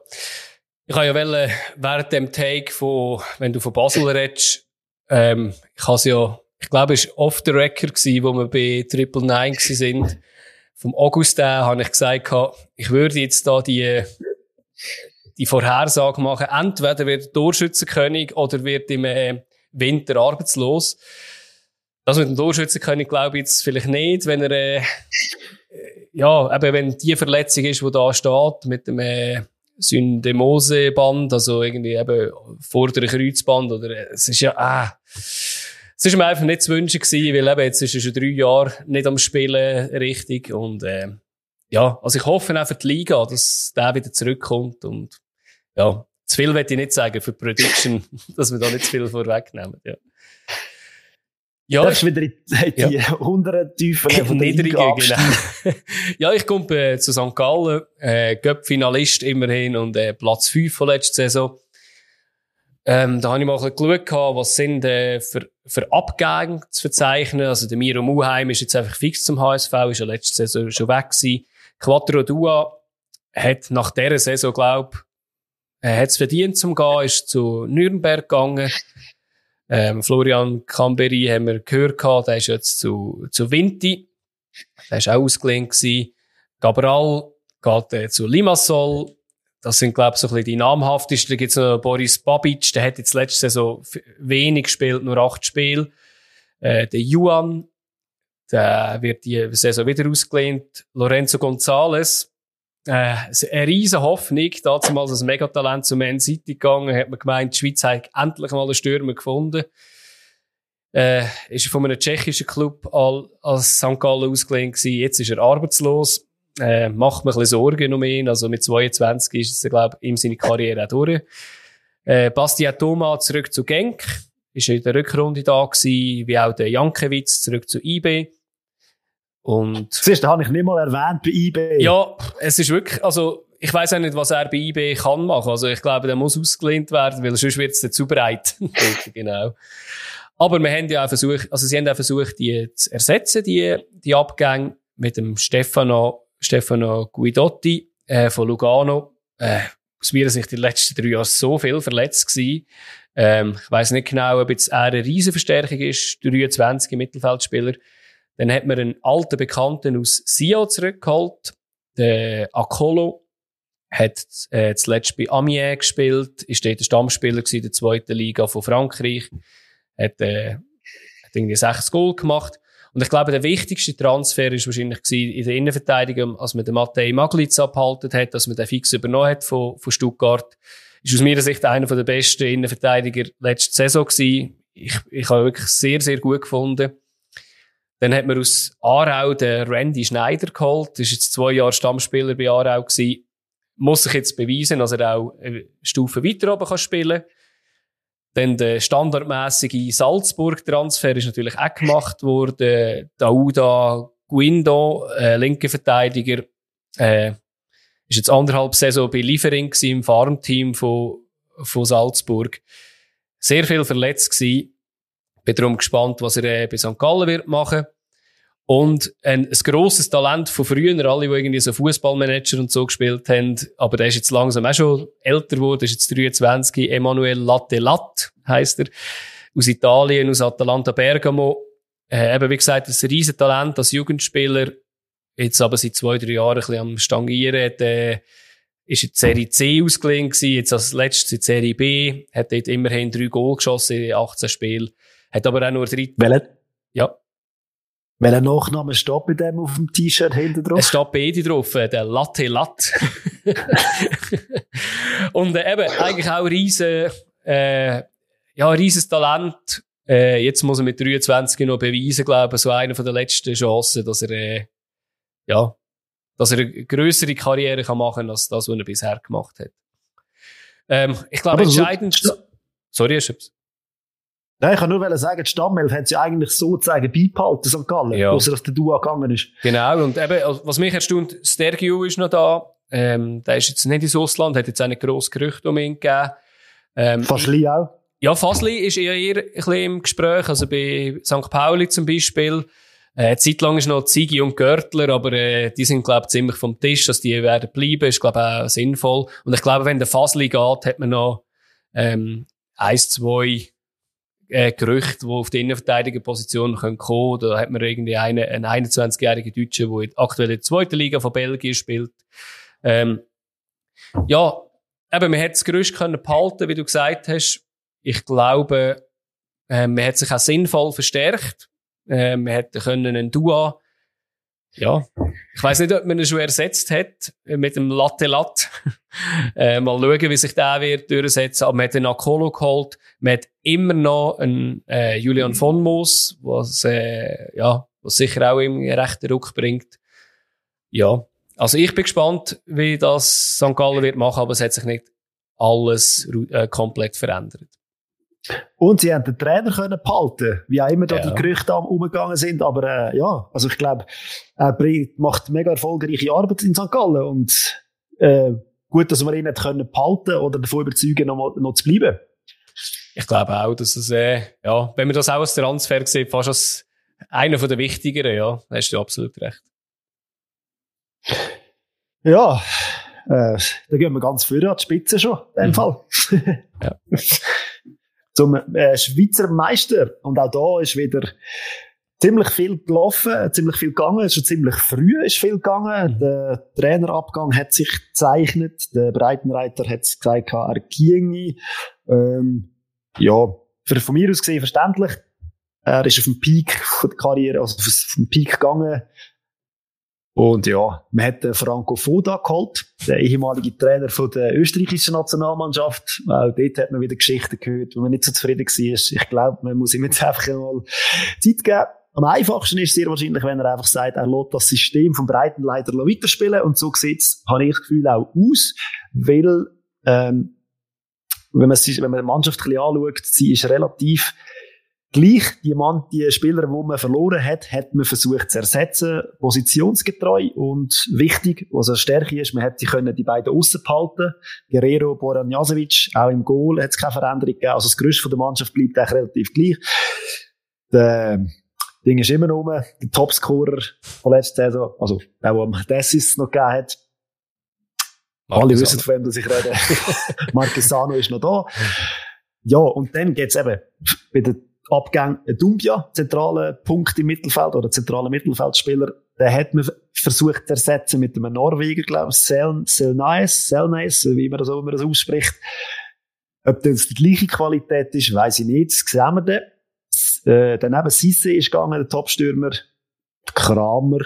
Ich habe ja wollen, während dem Take von, wenn du von Basel redest, ähm, ich habe ja, ich glaube, es war off the record gewesen, wo wir bei Triple Nine sind. Vom August her habe ich gesagt, ich würde jetzt da die, die Vorhersage machen. Entweder wird er Torschützenkönig oder wird im äh, Winter arbeitslos. Das mit dem Torschützenkönig glaube ich jetzt vielleicht nicht, wenn er, äh, ja, eben wenn die Verletzung ist, die da steht, mit dem äh, Syndemoseband, also irgendwie eben vordere Kreuzband oder äh, es ist ja, ah, es ist mir einfach nicht zu wünschen gewesen, weil eben jetzt ist er schon drei Jahre nicht am Spielen richtig und äh, ja, also ich hoffe einfach die Liga, dass der wieder zurückkommt und ja, zu viel werde ich nicht sagen für die Prediction, dass wir da nicht zu viel vorwegnehmen, ja. Ja, Darfst wieder in die, die ja. unteren Tiefen von der genau. ja, ich komme äh, zu St. Gallen, äh, Göpp-Finalist immerhin und äh, Platz 5 von letzter Saison. Ähm, da habe ich mal ein bisschen geschaut, was sind äh, für, für Abgänge zu verzeichnen. Also der Miro Muheim ist jetzt einfach fix zum HSV, ist ja letzte Saison schon weg gewesen. Quattro Dua hat nach dieser Saison, glaub, er hat es verdient zum gehen, ist zu Nürnberg gegangen. Ähm, Florian Camberi haben wir gehört gehabt, der ist jetzt zu, zu Vinti. Der ist auch ausgelehnt. Cabral geht äh, zu Limassol. Das sind, glaube ich, so ein bisschen die namhaftesten. Da gibt's noch Boris Babic, der hat jetzt letzte Saison wenig gespielt, nur acht Spiele. Äh, der Juan, der wird die Saison wieder ausgelehnt. Lorenzo González, äh, eine riesen Hoffnung, damals als Megatalent zu Man City gegangen, hat man gemeint, die Schweiz hat endlich mal einen Stürmer gefunden. Äh, ist von einem tschechischen Club als St. Gallen ausgelehnt gewesen. Jetzt ist er arbeitslos. Äh, macht mir ein bisschen Sorgen um ihn. Also mit 22 ist es, glaube ich, ihm seine Karriere auch durch. Äh, Bastian Thoma zurück zu Genk. Ist in der Rückrunde da gewesen, wie auch der Jankiewicz zurück zu IB. Und. Siehst, da habe ich nicht mal erwähnt bei IB. Ja, es ist wirklich, also, ich weiß auch nicht, was er bei IB kann machen. Also, ich glaube, der muss ausgelehnt werden, weil sonst wird es zu breit. genau. Aber wir haben ja auch versucht, also sie haben auch versucht, die zu ersetzen, die, die Abgänge mit dem Stefano, Stefano Guidotti, äh, von Lugano. Äh, aus meiner Sicht die letzten drei Jahre so viel verletzt gewesen. Ähm, ich weiß nicht genau, ob jetzt er eine Riesenverstärkung ist, 23 Mittelfeldspieler. Dann hat man einen alten Bekannten aus Sio zurückgeholt. Der Akolo hat äh, zuletzt bei Amiens gespielt, ist dort der Stammspieler in der zweiten Liga von Frankreich, hat, äh, hat irgendwie sechs Goal gemacht. Und ich glaube, der wichtigste Transfer ist wahrscheinlich in der Innenverteidigung, als man den Matej Maglitz abgehalten hat, dass man den fix übernommen hat von, von Stuttgart. Ist aus meiner Sicht einer der besten Innenverteidiger letzte Saison gewesen. Ich, ich habe wirklich sehr, sehr gut gefunden. Dann hat man aus Aarau den Randy Schneider geholt. Das ist jetzt zwei Jahre Stammspieler bei Aarau gewesen. Muss sich jetzt beweisen, dass er auch eine Stufe weiter oben kann spielen Dann der standardmäßige Salzburg-Transfer ist natürlich auch gemacht worden. Dauda Guindo, äh, linker Verteidiger, äh, ist jetzt anderthalb Saison bei Liefering im Farmteam von, von Salzburg. Sehr viel verletzt gewesen. Bin darum gespannt, was er äh, bei St. Gallen wird machen. Und ein, ein grosses Talent von früher, alle, die irgendwie so Fußballmanager und so gespielt haben, aber der ist jetzt langsam auch schon älter geworden, ist jetzt 23, Emanuel Latte Lat, heisst er, aus Italien, aus Atalanta Bergamo. Äh, eben, wie gesagt, ein riesen Talent als Jugendspieler, jetzt aber seit zwei, drei Jahren ein bisschen am Stangieren, hat, äh, ist in Serie C ausgelehnt gewesen, jetzt als letztes in Serie B, hat dort immerhin drei Goal geschossen in 18 Spielen. Hat aber auch nur drei. Welchen? Ja. Welcher Nachname steht bei dem auf dem T-Shirt hinten drauf? Es steht beide drauf, äh, der Latte Latt. und äh, eben, eigentlich auch riesen, äh, ja, riesen Talent. Äh, jetzt muss er mit 23 noch beweisen, glaube ich, so einer von der letzten Chancen, dass er, äh, ja, dass er eine grössere Karriere kann machen kann, als das, was er bisher gemacht hat. Ähm, ich glaube, entscheidend, so, sorry, Schöps. Nein, ich kann nur sagen, die Stammelf hat sie eigentlich sozusagen beibehalten, St. Gallen, ja. außer dass der Dua gegangen ist. Genau, und eben, also, was mich erstaunt, Stergiou ist noch da, ähm, der ist jetzt nicht ins Ausland, hat jetzt auch nicht grosses Gerücht um ihn gegeben. Ähm, Fasli auch? Ja, Fasli ist eher, eher ein bisschen im Gespräch, also bei St. Pauli zum Beispiel. Äh, zeitlang ist noch Zigi und Görtler, aber äh, die sind, glaube ich, ziemlich vom Tisch, dass die werden bleiben, ist, glaube ich, auch sinnvoll. Und ich glaube, wenn der Fasli geht, hat man noch ähm, eins, zwei äh, Gerüchte, die auf die Innenverteidigerposition kommen können. Da hat man irgendwie einen, einen 21-jährigen Deutschen, der aktuell in der zweiten Liga von Belgien spielt. Ähm, ja, eben, man hat das Gerücht können behalten, wie du gesagt hast. Ich glaube, äh, man hat sich auch sinnvoll verstärkt. Äh, man hätte einen Dua ja, ich weiß nicht, ob man ihn schon ersetzt hat mit dem Latte Lat. äh, mal schauen, wie sich der wird durchsetzen. Aber man hat den Akolo geholt. Man hat immer noch einen äh, Julian von Moos, was, äh, ja, was sicher auch im rechten Ruck bringt. Ja, also ich bin gespannt, wie das St. Gallen wird machen, aber es hat sich nicht alles äh, komplett verändert. Und sie haben den Trainer können behalten, wie auch immer da ja. die Gerüchte umgegangen sind. Aber äh, ja, also ich glaube, er macht mega erfolgreiche Arbeit in St. Gallen und äh, gut, dass wir ihn nicht können behalten oder davon überzeugen, noch, noch zu bleiben. Ich glaube auch, dass es, äh, ja, wenn man das auch als Transfer sieht, fast als einer der wichtigeren, ja, da hast du absolut recht. Ja, äh, da gehen wir ganz früh an die Spitze schon, in dem mhm. Fall. ja. Zum äh, Schweizer Meister. Und auch da ist wieder ziemlich viel gelaufen, ziemlich viel gegangen. Schon ziemlich früh ist viel gegangen. Mhm. Der Trainerabgang hat sich gezeichnet. Der Breitenreiter hat gesagt, er ginge. Ähm, ja, für, von mir aus gesehen verständlich. Er ist auf dem Peak von der Karriere, also auf dem Peak gegangen. Und ja, man hat den Franco Foda geholt, der ehemalige Trainer von der österreichischen Nationalmannschaft. Auch dort hat man wieder Geschichten gehört, wo man nicht so zufrieden war. Ich glaube, man muss ihm jetzt einfach mal Zeit geben. Am einfachsten ist es sehr wahrscheinlich, wenn er einfach sagt, er lässt das System vom Breitenleiter weiterspielen. Und so sieht es, habe ich das Gefühl, auch aus. Weil, ähm, wenn man, wenn man die Mannschaft ein bisschen anschaut, sie ist relativ gleich. Die, Mann, die Spieler, die man verloren hat, hat man versucht zu ersetzen, positionsgetreu und wichtig, was eine Stärke ist, man hätte können die beiden aussen behalten. Guerrero, Boran Jasevic, auch im Goal hat es keine Veränderung gegeben. Also das Gerüst der Mannschaft bleibt eigentlich relativ gleich. Der Ding ist immer noch der Topscorer von letzter Saison, also der, der am Dessis noch gegeben hat. Marquesano. Alle wissen, von wem ich rede. Marquesano ist noch da. Ja, und dann geht's eben bei den Abgängen Dumbia, zentraler Punkt im Mittelfeld oder zentraler Mittelfeldspieler, den hat man versucht zu ersetzen mit einem Norweger, glaube ich, Sel Selnaes, Selnaes, wie man das, wie man das ausspricht. Ob das die gleiche Qualität ist, weiß ich nicht. Das sehen wir dann. Äh, daneben Sisse ist gegangen, der Topstürmer, Kramer.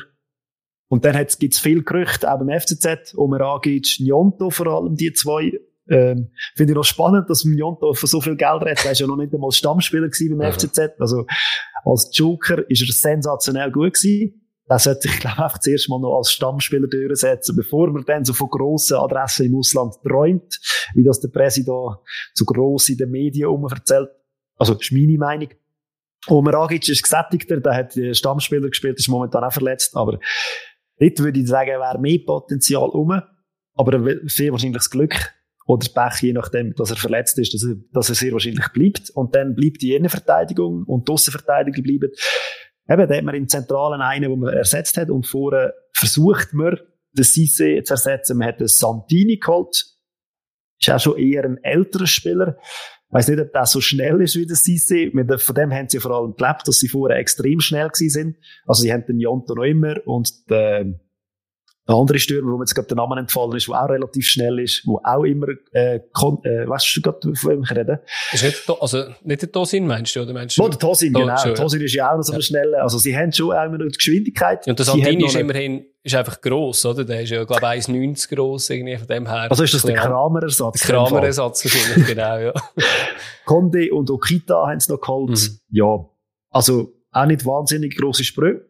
Und dann gibt es viel Gerüchte, auch beim FCZ, um Ragic, Njonto vor allem, die zwei. Ähm, Finde ich noch spannend, dass Njonto von so viel Geld redet. Er war ja noch nicht einmal Stammspieler gewesen beim mhm. FCZ. Also, als Joker ist er sensationell gut gewesen. Er sollte sich, glaube ich, einfach zuerst mal noch als Stammspieler durchsetzen, bevor man dann so von grossen Adressen im Ausland träumt, wie das der Präsident so gross in den Medien erzählt. Also, das ist meine Meinung. Omer Agic ist gesättigter, der hat Stammspieler gespielt, ist momentan auch verletzt, aber dort würde ich sagen, wäre mehr Potenzial um, aber sehr wahrscheinlich das Glück oder Pech, je nachdem, dass er verletzt ist, dass er, dass er sehr wahrscheinlich bleibt. Und dann bleibt die Innenverteidigung und die Aussenverteidigung bleiben. Eben, da hat man im Zentralen einen, den man ersetzt hat und vorher versucht man, den Cisse zu ersetzen. Man hat den Santini geholt. Ist auch schon eher ein älterer Spieler. Ich weiss nicht, ob das so schnell ist wie der Sisi. Von dem haben sie vor allem gelebt, dass sie vorher extrem schnell gewesen sind. Also sie haben den Jonto noch immer und den, der andere Stürmer, wo mir jetzt gerade der Name entfallen ist, der auch relativ schnell ist, wo auch immer, äh, kon äh weißt du gerade, von wem ich rede? Ist nicht, also, nicht der Tosin, meinst du, oder meinst du? Oh, der Tosin, genau. Schon, Tosin ist ja auch noch so ja. schnelle, also sie haben schon auch immer noch die Geschwindigkeit. Und der Santini ist immerhin, ist einfach gross, oder? Der ist ja, glaube ich, 1,90 gross, irgendwie, von dem her. Also ist das der Kramer-Ersatz? Der Kramer-Ersatz wahrscheinlich, genau, ja. Conde und Okita haben es noch geholt. Mhm. Ja. Also, auch nicht wahnsinnig grosse Sprünge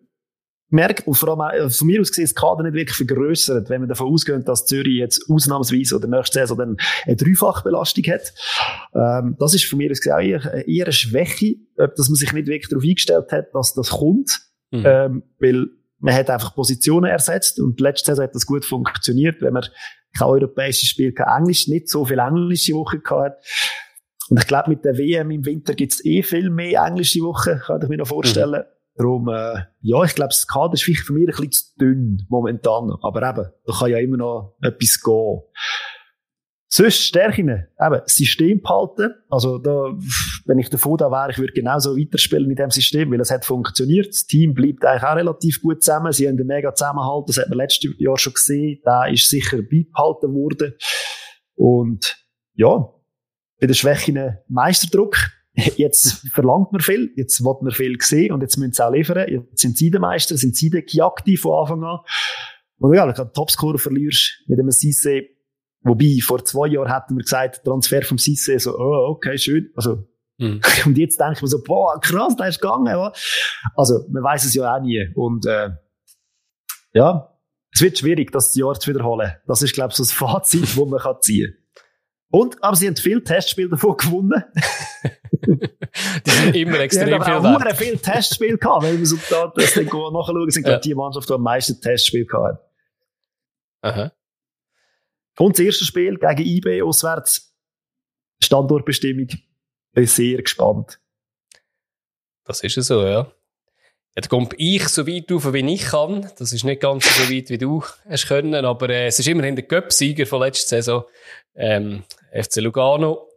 merkt, und vor allem von mir aus gesehen, das Kader nicht wirklich vergrößert, wenn man davon ausgeht, dass Zürich jetzt ausnahmsweise oder nächste Saison dann eine Dreifachbelastung hat. Ähm, das ist von mir aus gesehen auch eher, eher eine Schwäche, dass man sich nicht wirklich darauf eingestellt hat, dass das kommt. Mhm. Ähm, weil man hat einfach Positionen ersetzt und letzte Saison hat das gut funktioniert, wenn man kein europäisches Spiel, kein Englisch, nicht so viel englische Woche gehabt hat. Und ich glaube, mit der WM im Winter gibt es eh viel mehr englische Wochen, kann ich mir noch vorstellen. Mhm. Darum, äh, ja, ich glaube, das Kader ist vielleicht für mich ein bisschen zu dünn momentan. Aber eben, da kann ja immer noch etwas gehen. Sonst Stärken, eben, System behalten. Also da, wenn ich davon da wäre, ich würde genauso weiterspielen mit dem System, weil es hat funktioniert. Das Team bleibt eigentlich auch relativ gut zusammen. Sie haben einen mega Zusammenhalt, das hat man letztes Jahr schon gesehen. Da ist sicher beibehalten worden. Und ja, bei den Schwächen Meisterdruck Jetzt verlangt man viel, jetzt wird man viel sehen und jetzt müssen sie auch liefern. Jetzt sind sie der Meister, sind sie der Kiakti von Anfang an. Und ja, wenn du Topscorer verlierst mit einem Sisse, wobei vor zwei Jahren hätten wir gesagt, Transfer vom Sisse, so, oh, okay, schön. Also, mhm. und jetzt denke ich mir so, boah, krass, da ist gegangen. Ja. Also, man weiß es ja auch nie. Und, äh, ja, es wird schwierig, das Jahr zu wiederholen. Das ist, glaube ich, so das Fazit, das man ziehen kann. Und, aber sie haben viele Testspiele davon gewonnen. die sind immer extrem die haben viel wert. viele Testspiele gehabt, wenn wir so da das dann nachschauen, sind ja. die Mannschaft, die am meisten Testspiele gehabt hat. Aha. Und das erste Spiel gegen IB auswärts. Standortbestimmung. Bin sehr gespannt. Das ist es so, ja. Da komme ich so weit auf, wie ich kann. Das ist nicht ganz so weit, wie du hast können, aber äh, es ist immerhin der Cup-Sieger von letzter Saison, ähm, FC Lugano.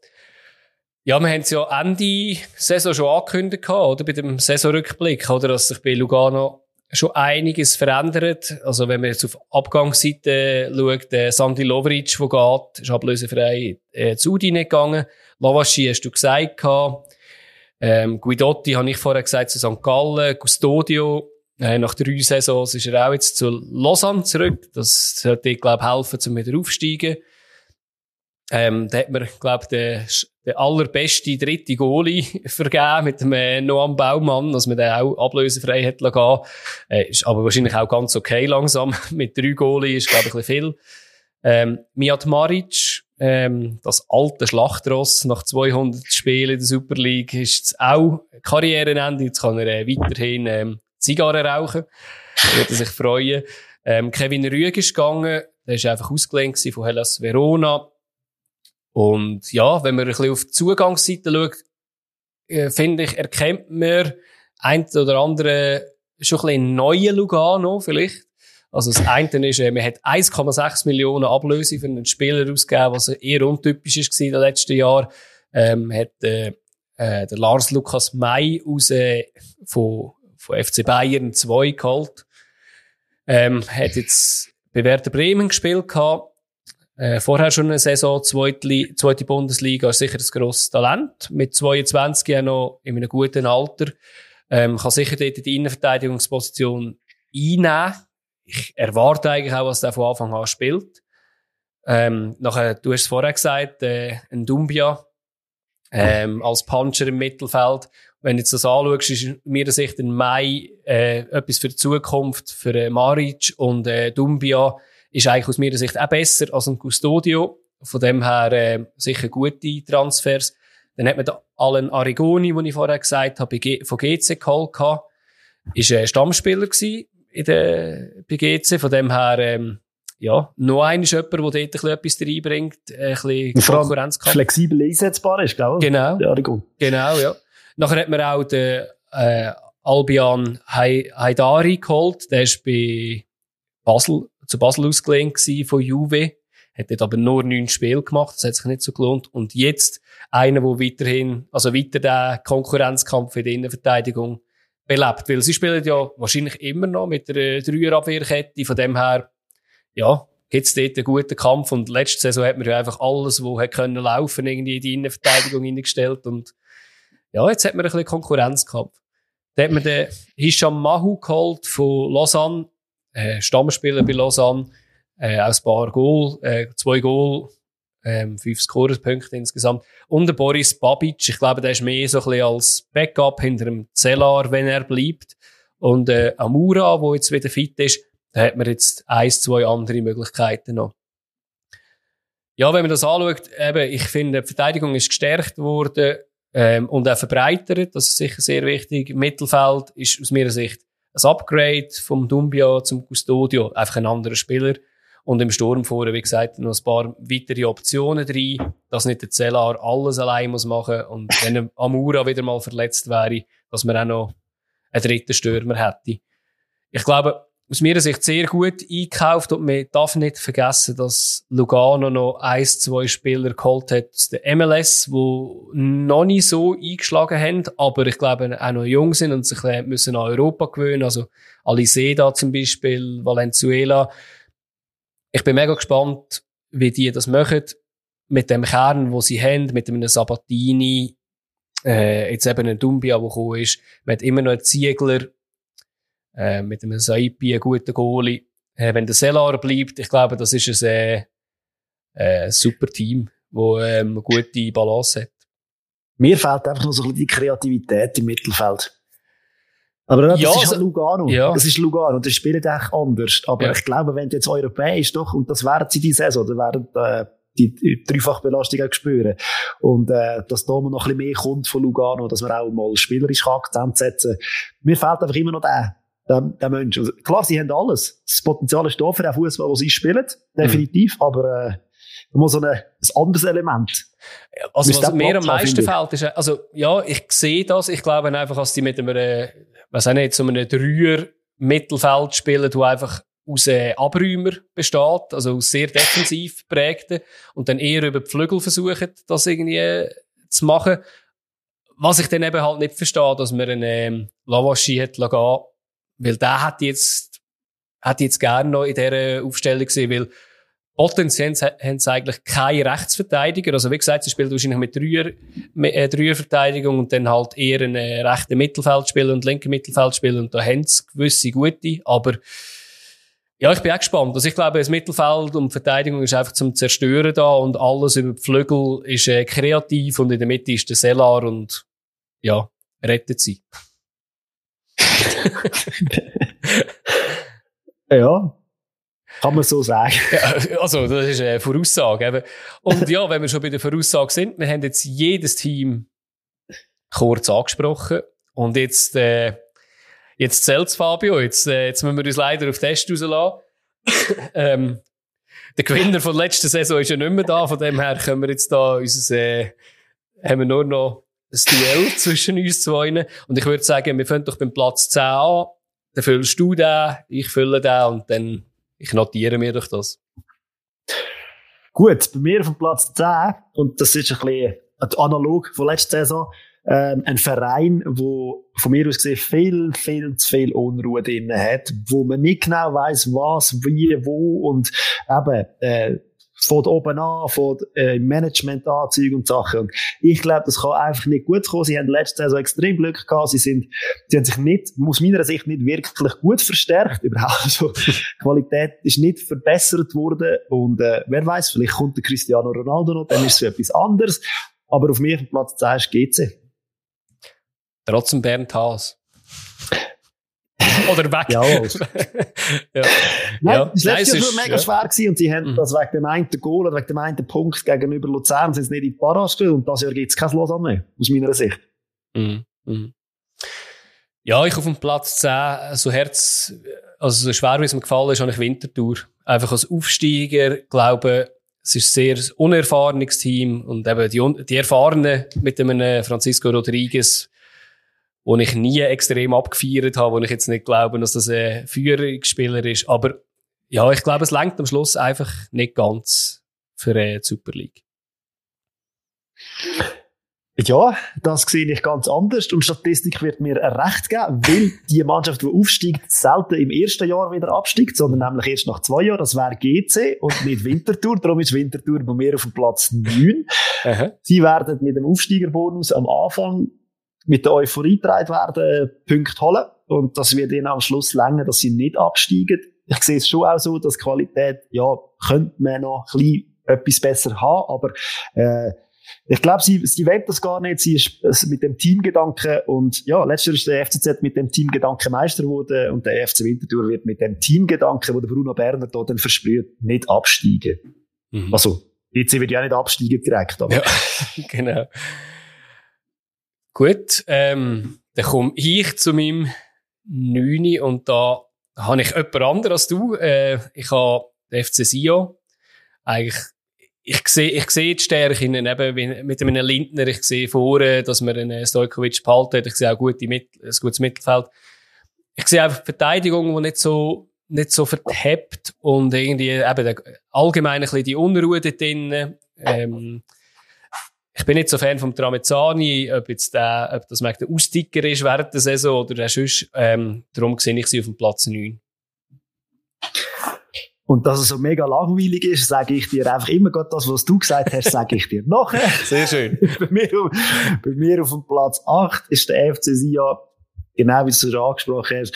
Ja, wir haben es ja Ende Saison schon angekündigt, oder? Bei dem Saisonrückblick, oder? Dass sich bei Lugano schon einiges verändert. Also, wenn man jetzt auf Abgangsseite schaut, der Sandy Lovric, der geht, ist ablösefrei äh, zu Udine gegangen. Lavaschi hast du gesagt, gehabt. Ähm, Guidotti habe ich vorher gesagt zu St. Gallen, Custodio, äh, nach drei Saisons ist er auch jetzt zu Lausanne zurück. Das sollte, glaube ich, helfen, zum wieder aufsteigen. Ähm, da hat man, glaube ich, den, den allerbeste dritte Goalie vergeben mit dem äh, Noam Baumann, dass man den auch ablösefrei hat lassen. Äh, ist aber wahrscheinlich auch ganz okay langsam. mit drei Goalie ist, glaube ich, ein bisschen viel. Ähm, Mijat Maric, ähm, das alte Schlachtross nach 200 Spielen in der Super League, ist jetzt auch Karrierenende. Jetzt kann er äh, weiterhin ähm, Zigarren rauchen. Würde sich freuen. Ähm, Kevin Rüeg ist gegangen. Der ist einfach ausgelehnt von Hellas Verona. Und ja, wenn man ein bisschen auf die Zugangsseite schaut, äh, finde ich, erkennt man ein oder andere schon ein bisschen neue Lugano vielleicht. Also das eine ist, äh, man hat 1,6 Millionen Ablöse für einen Spieler ausgegeben, was eher untypisch ist in den letzten Jahren. Ähm, hat äh, äh, der Lars Lukas May aus äh, von, von FC Bayern 2 geholt. Ähm, hat jetzt bei Werder Bremen gespielt gehabt äh, vorher schon eine Saison, zweite, zweite Bundesliga, ist sicher ein grosses Talent. Mit 22 ja noch in einem guten Alter. Ähm, kann sicher dort die Innenverteidigungsposition einnehmen. Ich erwarte eigentlich auch, dass der von Anfang an spielt. Ähm, nachher, du hast es vorher gesagt, äh, ein Dumbia, ähm, als Puncher im Mittelfeld. Wenn du jetzt das anschaust, ist mir der Sicht ein Mai äh, etwas für die Zukunft, für äh, Maric und äh, Dumbia ist eigentlich aus meiner Sicht auch besser als ein Custodio. Von dem her äh, sicher gute Transfers. Dann hat man da Alan Arigoni, den ich vorher gesagt habe, von GC geholt. Ist ein Stammspieler gewesen in der, bei GC. Von dem her, ähm, ja, noch einer ist jemand, der dort ein bisschen etwas reinbringt, ein bisschen Konkurrenzkampf. Flexibel einsetzbar ist, gell? Genau. Ja, genau, ja. Nachher hat man auch den, äh, Albion Haidari geholt. Der ist bei Basel zu Basel ausgelehnt von Juve. Hat dort aber nur neun Spiele gemacht. Das hat sich nicht so gelohnt. Und jetzt einer, der weiterhin, also weiter den Konkurrenzkampf in der Innenverteidigung belebt. Weil sie spielen ja wahrscheinlich immer noch mit der Dreierabwehrkette. Von dem her, ja, gibt's dort einen guten Kampf. Und letzte Saison hat man ja einfach alles, was hat können laufen, irgendwie in die Innenverteidigung hineingestellt. Und ja, jetzt hat man ein bisschen Konkurrenzkampf. Da hat man den Hisham Mahu geholt von Lausanne äh, Stammspieler bei Lausanne, äh, auch ein paar Goal, äh, zwei Goal, ähm, fünf Scorerpunkte insgesamt. Und der Boris Babic, ich glaube, der ist mehr so ein bisschen als Backup hinter dem Zellar, wenn er bleibt. Und äh, Amura, wo jetzt wieder fit ist, da hat man jetzt eins, zwei andere Möglichkeiten noch. Ja, wenn man das anschaut, eben, ich finde, die Verteidigung ist gestärkt worden ähm, und auch verbreitert. Das ist sicher sehr wichtig. Mittelfeld ist aus meiner Sicht ein Upgrade vom Dumbia zum Custodio, einfach ein anderer Spieler. Und im Sturm vorher, wie gesagt, noch ein paar weitere Optionen drin, dass nicht der Zellar alles allein muss machen und wenn Amura wieder mal verletzt wäre, dass man auch noch einen dritten Stürmer hätte. Ich glaube, aus meiner Sicht sehr gut eingekauft und man darf nicht vergessen, dass Lugano noch ein, zwei Spieler geholt hat aus der MLS, wo noch nicht so eingeschlagen haben, aber ich glaube auch noch jung sind und sich müssen an Europa gewöhnen. Also Aliseda zum Beispiel, Valenzuela. Ich bin mega gespannt, wie die das machen mit dem Kern, wo sie haben, mit einem Sabatini, äh, jetzt eben ein Dumbia, der gekommen ist. Man hat immer noch einen Ziegler, äh, mit einem Saipi, einen guten Goalie. Äh, wenn der Selar bleibt, ich glaube, das ist ein äh, äh, super Team, wo ähm, eine gute Balance hat. Mir fehlt einfach noch so ein bisschen die Kreativität im Mittelfeld. Aber das ja, ist halt also, Lugano. Ja. Das ist Lugano. Das spielt echt anders. Aber ja. ich glaube, wenn du jetzt europäisch doch, und das werden sie die Saison, dann werden äh, die, Dreifachbelastung auch spüren. Und äh, dass da noch ein bisschen mehr kommt von Lugano, dass man auch mal spielerisch Akzent setzen Mir fehlt einfach immer noch der, der, der Mensch. Also, klar, sie haben alles. Das Potenzial ist da für den Fußball, den sie spielen, definitiv, mhm. aber äh, muss so ein, ein anderes Element. Also was mir am meisten fehlt, ist, also ja, ich sehe das. Ich glaube einfach, dass die mit einem was auch nicht, so einem Dreier Mittelfeld spielen, wo einfach aus äh, Abräumer besteht, also aus sehr defensiv prägten und dann eher über die Flügel versuchen, das irgendwie äh, zu machen. Was ich dann eben halt nicht verstehe, dass man einen ähm, Lawaschi hat gehen, weil der hat jetzt, hat jetzt gerne noch in dieser Aufstellung gesehen, weil potenziell haben sie eigentlich keine Rechtsverteidiger. Also wie gesagt, sie spielen wahrscheinlich mit Dreier, äh, Dreierverteidigung und dann halt eher einen äh, rechten Mittelfeldspieler und linken Mittelfeldspieler und da haben sie gewisse gute, aber ja, ich bin auch gespannt. Also ich glaube, das Mittelfeld und Verteidigung ist einfach zum Zerstören da und alles über die Flügel ist äh, kreativ und in der Mitte ist der Sellar und ja, rettet sie. ja, kann man so sagen. Ja, also, das ist eine Voraussage. Und ja, wenn wir schon bei der Voraussage sind, wir haben jetzt jedes Team kurz angesprochen und jetzt äh, Jetzt zählt's, Fabio. Jetzt, äh, jetzt müssen wir uns leider auf Test rauslassen. ähm, der Gewinner von letzter Saison ist ja nicht mehr da. Von dem her können wir jetzt da unser, äh, haben wir nur noch ein Duell zwischen uns zwei. Und ich würde sagen, wir fangen doch beim Platz 10 an. Dann füllst du den, ich fülle den und dann, ich notiere mir doch das. Gut, bei mir auf dem Platz 10, und das ist ein bisschen analog von letzter Saison, ähm, ein Verein, wo von mir aus gesehen viel, viel zu viel Unruhe drin hat, wo man nicht genau weiß, was, wie, wo und eben äh, von oben an, von äh, Management an, und Sachen. Und ich glaube, das kann einfach nicht gut kommen. Sie haben letztes Jahr so extrem Glück gehabt. Sie sind, sie haben sich nicht, aus meiner Sicht nicht wirklich gut verstärkt. Überhaupt. Also, Qualität ist nicht verbessert worden. Und, äh, wer weiß, vielleicht kommt der Cristiano Ronaldo noch, dann ist es etwas anderes. Aber auf mir Platz 10 ist GC. Trotzdem Bernd Haas. Oder weg. ja. ja. Nein, ja. das letzte Jahr war mega ja. schwer gewesen und sie haben mhm. das wegen dem einen Goal oder wegen dem einen Punkt gegenüber Luzern sind sie nicht in die Parage gestellt und das Jahr gibt es kein Lausanne mehr, aus meiner Sicht. Mhm. Mhm. Ja, ich auf dem Platz 10, so Herz, also so schwer wie es mir gefallen ist, habe ich Wintertour. Einfach als Aufsteiger, glaube es ist ein sehr unerfahrenes Team und eben die, die Erfahrenen mit dem Francisco Rodriguez, wo ich nie extrem abgefeiert habe, wo ich jetzt nicht glaube, dass das ein Führungsspieler ist. Aber ja, ich glaube, es lenkt am Schluss einfach nicht ganz für die Super League. Ja, das sehe ich ganz anders und Statistik wird mir recht geben, weil die Mannschaft, die aufsteigt, selten im ersten Jahr wieder absteigt, sondern nämlich erst nach zwei Jahren. Das wäre GC und nicht Winterthur. Darum ist Winterthur bei mir auf dem Platz 9. Aha. Sie werden mit dem Aufsteigerbonus am Anfang mit der Euphorie getragen werden, Punkte holen. Und das wird ihnen am Schluss länger, dass sie nicht absteigen. Ich sehe es schon auch so, dass Qualität, ja, könnte man noch ein bisschen etwas besser haben, aber, äh, ich glaube, sie, sie will das gar nicht. Sie ist mit dem Teamgedanken und ja, letztes Jahr ist der FCZ mit dem Teamgedanken Meister geworden und der FC Winterthur wird mit dem Teamgedanken, wo der Bruno Berner da dann versprüht, nicht absteigen. Mhm. Also, jetzt wird ja nicht absteigen direkt, aber. Ja, genau. Gut, ähm, dann komme ich zu meinem Neuni und da habe ich jemand anderes als du. Äh, ich habe den FC Sio. Eigentlich, ich sehe, ich sehe die Stärke in eben mit einem Lindner. Ich sehe vorne, dass man einen Stojkovic behalten Ich sehe auch gute Mit ein gutes Mittelfeld. Ich sehe einfach Verteidigung, die nicht so, nicht so verhebt und irgendwie eben allgemein ein bisschen die Unruhe dort drin. Ähm, ich bin nicht so Fan vom Tramezzani, ob jetzt der, ob das der Austicker ist während der Saison oder der sonst. Ähm, darum sehe ich sie auf dem Platz 9. Und dass es so mega langweilig ist, sage ich dir einfach immer gerade das, was du gesagt hast, sage ich dir nachher. Sehr schön. bei, mir, bei mir auf dem Platz 8 ist der FC Sia, genau wie du es schon angesprochen hast.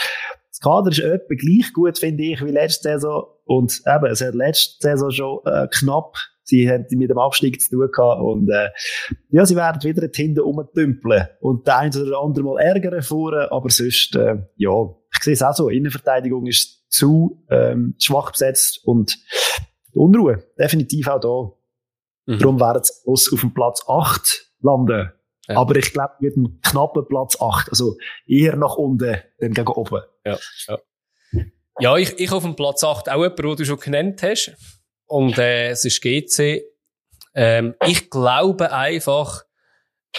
Das Kader ist etwa gleich gut, finde ich, wie letzte Saison. Und eben, es hat letzte Saison schon äh, knapp Sie haben mit dem Abstieg zu tun gehabt und äh, ja, sie werden wieder hinten rumtümpeln und der eine oder andere mal ärgern vorne, aber sonst, äh, ja, ich sehe es auch so, Innenverteidigung ist zu ähm, schwach besetzt und Unruhe, definitiv auch da. Mhm. Darum werden sie auf dem Platz 8 landen. Ja. Aber ich glaube, mit einem knappen Platz 8, also eher nach unten, dann gegen oben. Ja, ja. ja ich, ich auf dem Platz 8 auch jemand, den du schon genannt hast. Und äh, es ist GC. Ähm, ich glaube einfach,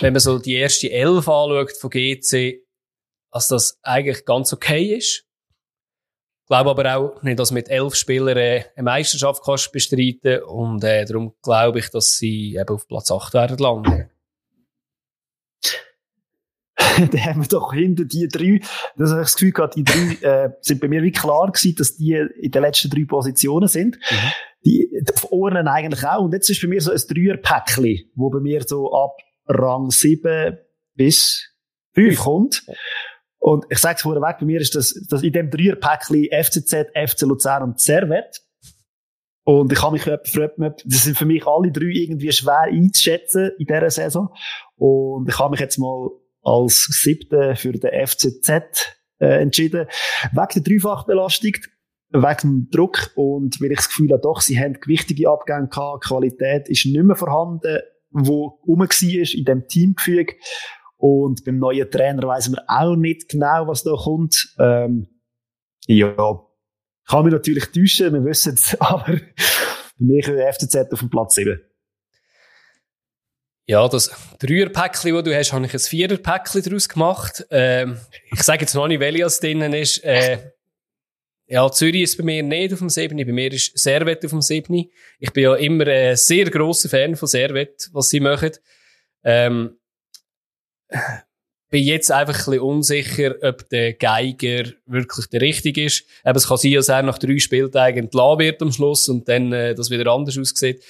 wenn man so die erste Elf anschaut von GC, dass das eigentlich ganz okay ist. Ich glaube aber auch nicht, dass mit elf Spielern äh, eine Meisterschaft kannst bestreiten und äh, darum glaube ich, dass sie eben auf Platz 8 werden landen. dann haben wir doch hinter die drei, das habe ich das Gefühl gehabt, die drei äh, sind bei mir wie klar gewesen, dass die in den letzten drei Positionen sind. Mhm. Ohren eigentlich auch. Und jetzt ist bei mir so ein Dreierpäckchen, wo bei mir so ab Rang 7 bis 5 kommt. Und ich sage es vorweg, bei mir ist das, das in dem Dreierpäckchen FCZ, FC Luzern und Servet. Und ich habe mich gefragt, das sind für mich alle drei irgendwie schwer einzuschätzen in dieser Saison. Und ich habe mich jetzt mal als siebte für den FCZ äh, entschieden. Wegen der Dreifachbelastung, wegen dem Druck und weil ich das Gefühl habe, doch, sie haben gewichtige Abgänge gehabt, Qualität ist nicht mehr vorhanden, wo rum war in dem Teamgefüge. Und beim neuen Trainer weiss man auch nicht genau, was da kommt. Ähm, ja, kann mich natürlich täuschen, wir wissen es, aber für mich ist der FCZ auf dem Platz 7. Ja, das Dreierpäckchen, das du hast, habe ich ein Viererpäckchen daraus gemacht. Ähm, ich sage jetzt noch nicht, welches drinnen ist. Äh, ja, Zürich ist bei mir nicht auf dem 7. Bei mir ist Servet auf dem 7. Ich bin ja immer ein sehr grosser Fan von Servet, was sie machen. Ähm, bin jetzt einfach ein bisschen unsicher, ob der Geiger wirklich der richtige ist. Eben, es kann sein, dass er nach drei Spieltagen entlassen wird am Schluss und dann äh, das wieder anders aussieht.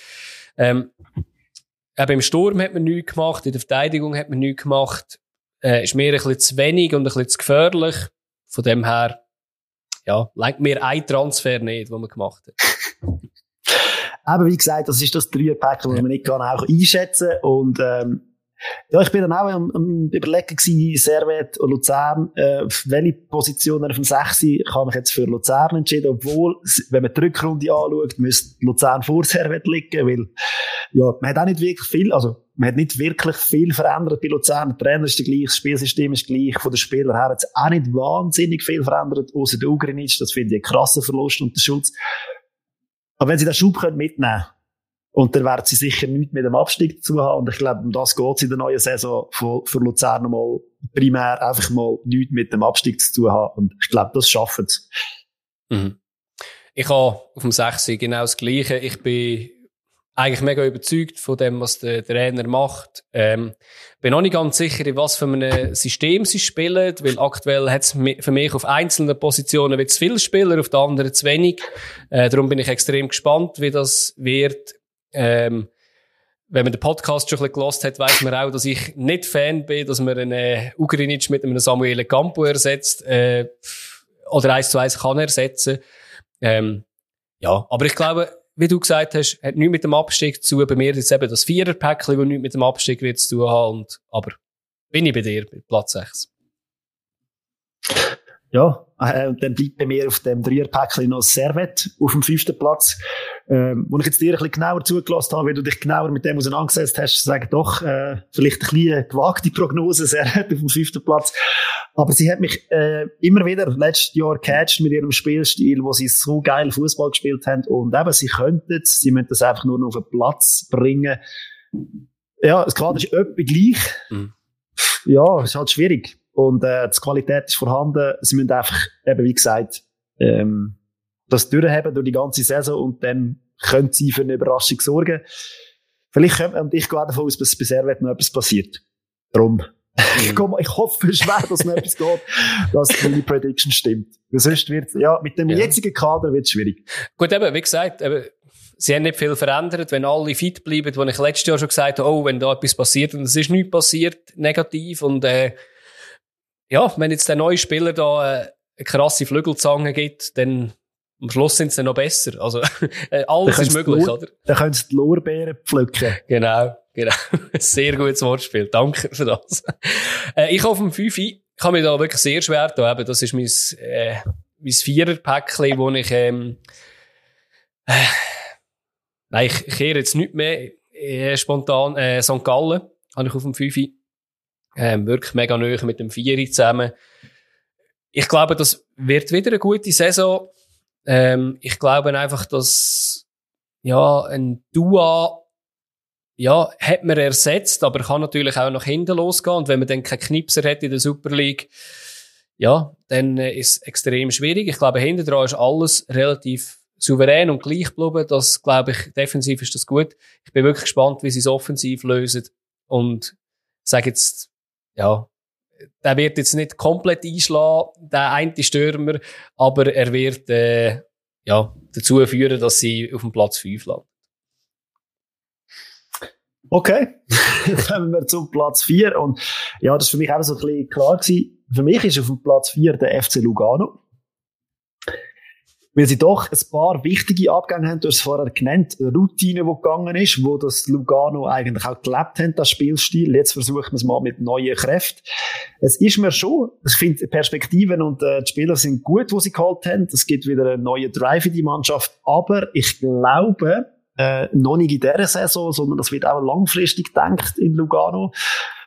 Ähm, Eben im Sturm hat man nichts gemacht, in der Verteidigung hat man nichts gemacht. Äh, ist mir ein bisschen zu wenig und ein bisschen zu gefährlich. Von dem her, ja, lenkt mir ein Transfer nicht, den man gemacht hat. Eben, wie gesagt, das ist das Dreierpack, das man nicht kann auch einschätzen. Und ähm, ja, ich bin dann auch am, am überlegen gewesen, Servet und Luzern, äh, welche Position auf dem 6 Ich habe mich jetzt für Luzern entschieden, obwohl, wenn man die Rückrunde anschaut, müsste Luzern vor Servet liegen, weil, ja, man hat auch nicht wirklich viel, also, man hat nicht wirklich viel verändert bei Luzern. Der Trainer ist der gleich, das Spielsystem ist gleich, von den Spielern her hat es auch nicht wahnsinnig viel verändert, außer der Ugrinic, das finde ich ein krasser Verlust und der Schutz. Aber wenn sie den Schub mitnehmen können, und dann werden sie sicher nichts mit dem Abstieg zu haben. Und ich glaube, um das geht es in der neuen Saison für, für Luzern mal primär einfach mal nichts mit dem Abstieg zu haben. Und ich glaube, das schaffen sie. Mhm. Ich habe auf dem 6 genau das Gleiche. Ich bin eigentlich mega überzeugt von dem, was der Trainer macht. Ähm, bin noch nicht ganz sicher, in was für einem System sie spielen, weil aktuell hat es für mich auf einzelnen Positionen zu viele Spieler, auf der anderen zu wenig. Äh, darum bin ich extrem gespannt, wie das wird. Ähm, wenn man den Podcast schon ein bisschen gelost hat, weiß man auch, dass ich nicht Fan bin, dass man einen äh, Ugrinic mit einem Samuel Campo ersetzt, äh, oder eins zu eins kann ersetzen. Ähm, ja, aber ich glaube, wie du gesagt hast, hat nichts mit dem Abstieg zu tun. Bei mir ist eben das Viererpäckchen, das nichts mit dem Abstieg wird zu tun haben. Und, aber bin ich bei dir, bei Platz 6. Ja, äh, und dann bleibt bei mir auf dem Dreierpäckchen noch Servet auf dem fünften Platz. Ähm, wo ich jetzt dir ein bisschen genauer zugelassen habe, wie du dich genauer mit dem auseinandergesetzt hast, sagen doch, äh, vielleicht ein bisschen gewagte Prognose, Servet auf dem fünften Platz. Aber sie hat mich äh, immer wieder letztes Jahr catcht mit ihrem Spielstil, wo sie so geil Fußball gespielt haben. Und eben, sie könnten es, sie müssen das einfach nur noch auf den Platz bringen. Ja, das Kader ist etwa gleich. Mhm. Ja, ist halt schwierig. Und äh, die Qualität ist vorhanden. Sie müssen einfach, eben wie gesagt, ähm, das durchhaben durch die ganze Saison und dann können sie für eine Überraschung sorgen. Vielleicht können, und ich gehe auch davon aus, dass bei Servet noch etwas passiert. Darum. Ich, ich hoffe schwer, dass noch etwas geht, dass die Prediction stimmt. sonst wird, ja, mit dem ja. jetzigen Kader wird es schwierig. Gut, eben, wie gesagt, eben, sie haben nicht viel verändert. Wenn alle fit bleiben, wo ich letztes Jahr schon gesagt habe, oh, wenn da etwas passiert und es ist nichts passiert, negativ und, äh, ja, wenn jetzt der neue Spieler da äh, eine krasse Flügelzange gibt, dann am Schluss sind sie noch besser. Also äh, alles ist möglich, oder? Dann können sie die Lorbeeren pflücken. Genau, genau. Sehr gutes Wortspiel. Danke für das. äh, ich auf dem 5 ich kann mich da wirklich sehr schwer tun. Eben, das ist mein, äh, mein Viererpäckchen, wo ich ähm, äh, Nein, ich kehre jetzt nicht mehr äh, spontan. Äh, St. Gallen habe ich auf dem 5 ähm, wirklich mega neu mit dem Vieri zusammen. Ich glaube, das wird wieder eine gute Saison. Ähm, ich glaube einfach, dass, ja, ein Dua, ja, hat man ersetzt, aber kann natürlich auch nach hinten losgehen. Und wenn man dann keinen Knipser hat in der Super League, ja, dann äh, ist es extrem schwierig. Ich glaube, hinter dran ist alles relativ souverän und gleich geblieben. Das, glaube ich, defensiv ist das gut. Ich bin wirklich gespannt, wie sie es offensiv lösen. Und sage jetzt, ja, der wird jetzt nicht komplett einschlagen, der eine Stürmer, aber er wird, äh, ja, dazu führen, dass sie auf dem Platz 5 landen. Okay, kommen wir zum Platz 4 und ja, das war für mich auch so ein bisschen klar gewesen. Für mich ist auf dem Platz 4 der FC Lugano weil sie doch ein paar wichtige Abgänge haben. Du hast es vorher genannt, Routine, die gegangen ist, wo das Lugano eigentlich auch gelebt hat, das Spielstil. Jetzt versuchen wir es mal mit neuen Kräften. Es ist mir schon, ich finde, Perspektiven und äh, die Spieler sind gut, wo sie geholt haben. Es gibt wieder einen neuen Drive in die Mannschaft. Aber ich glaube, äh, noch nicht in dieser Saison, sondern das wird auch langfristig gedacht in Lugano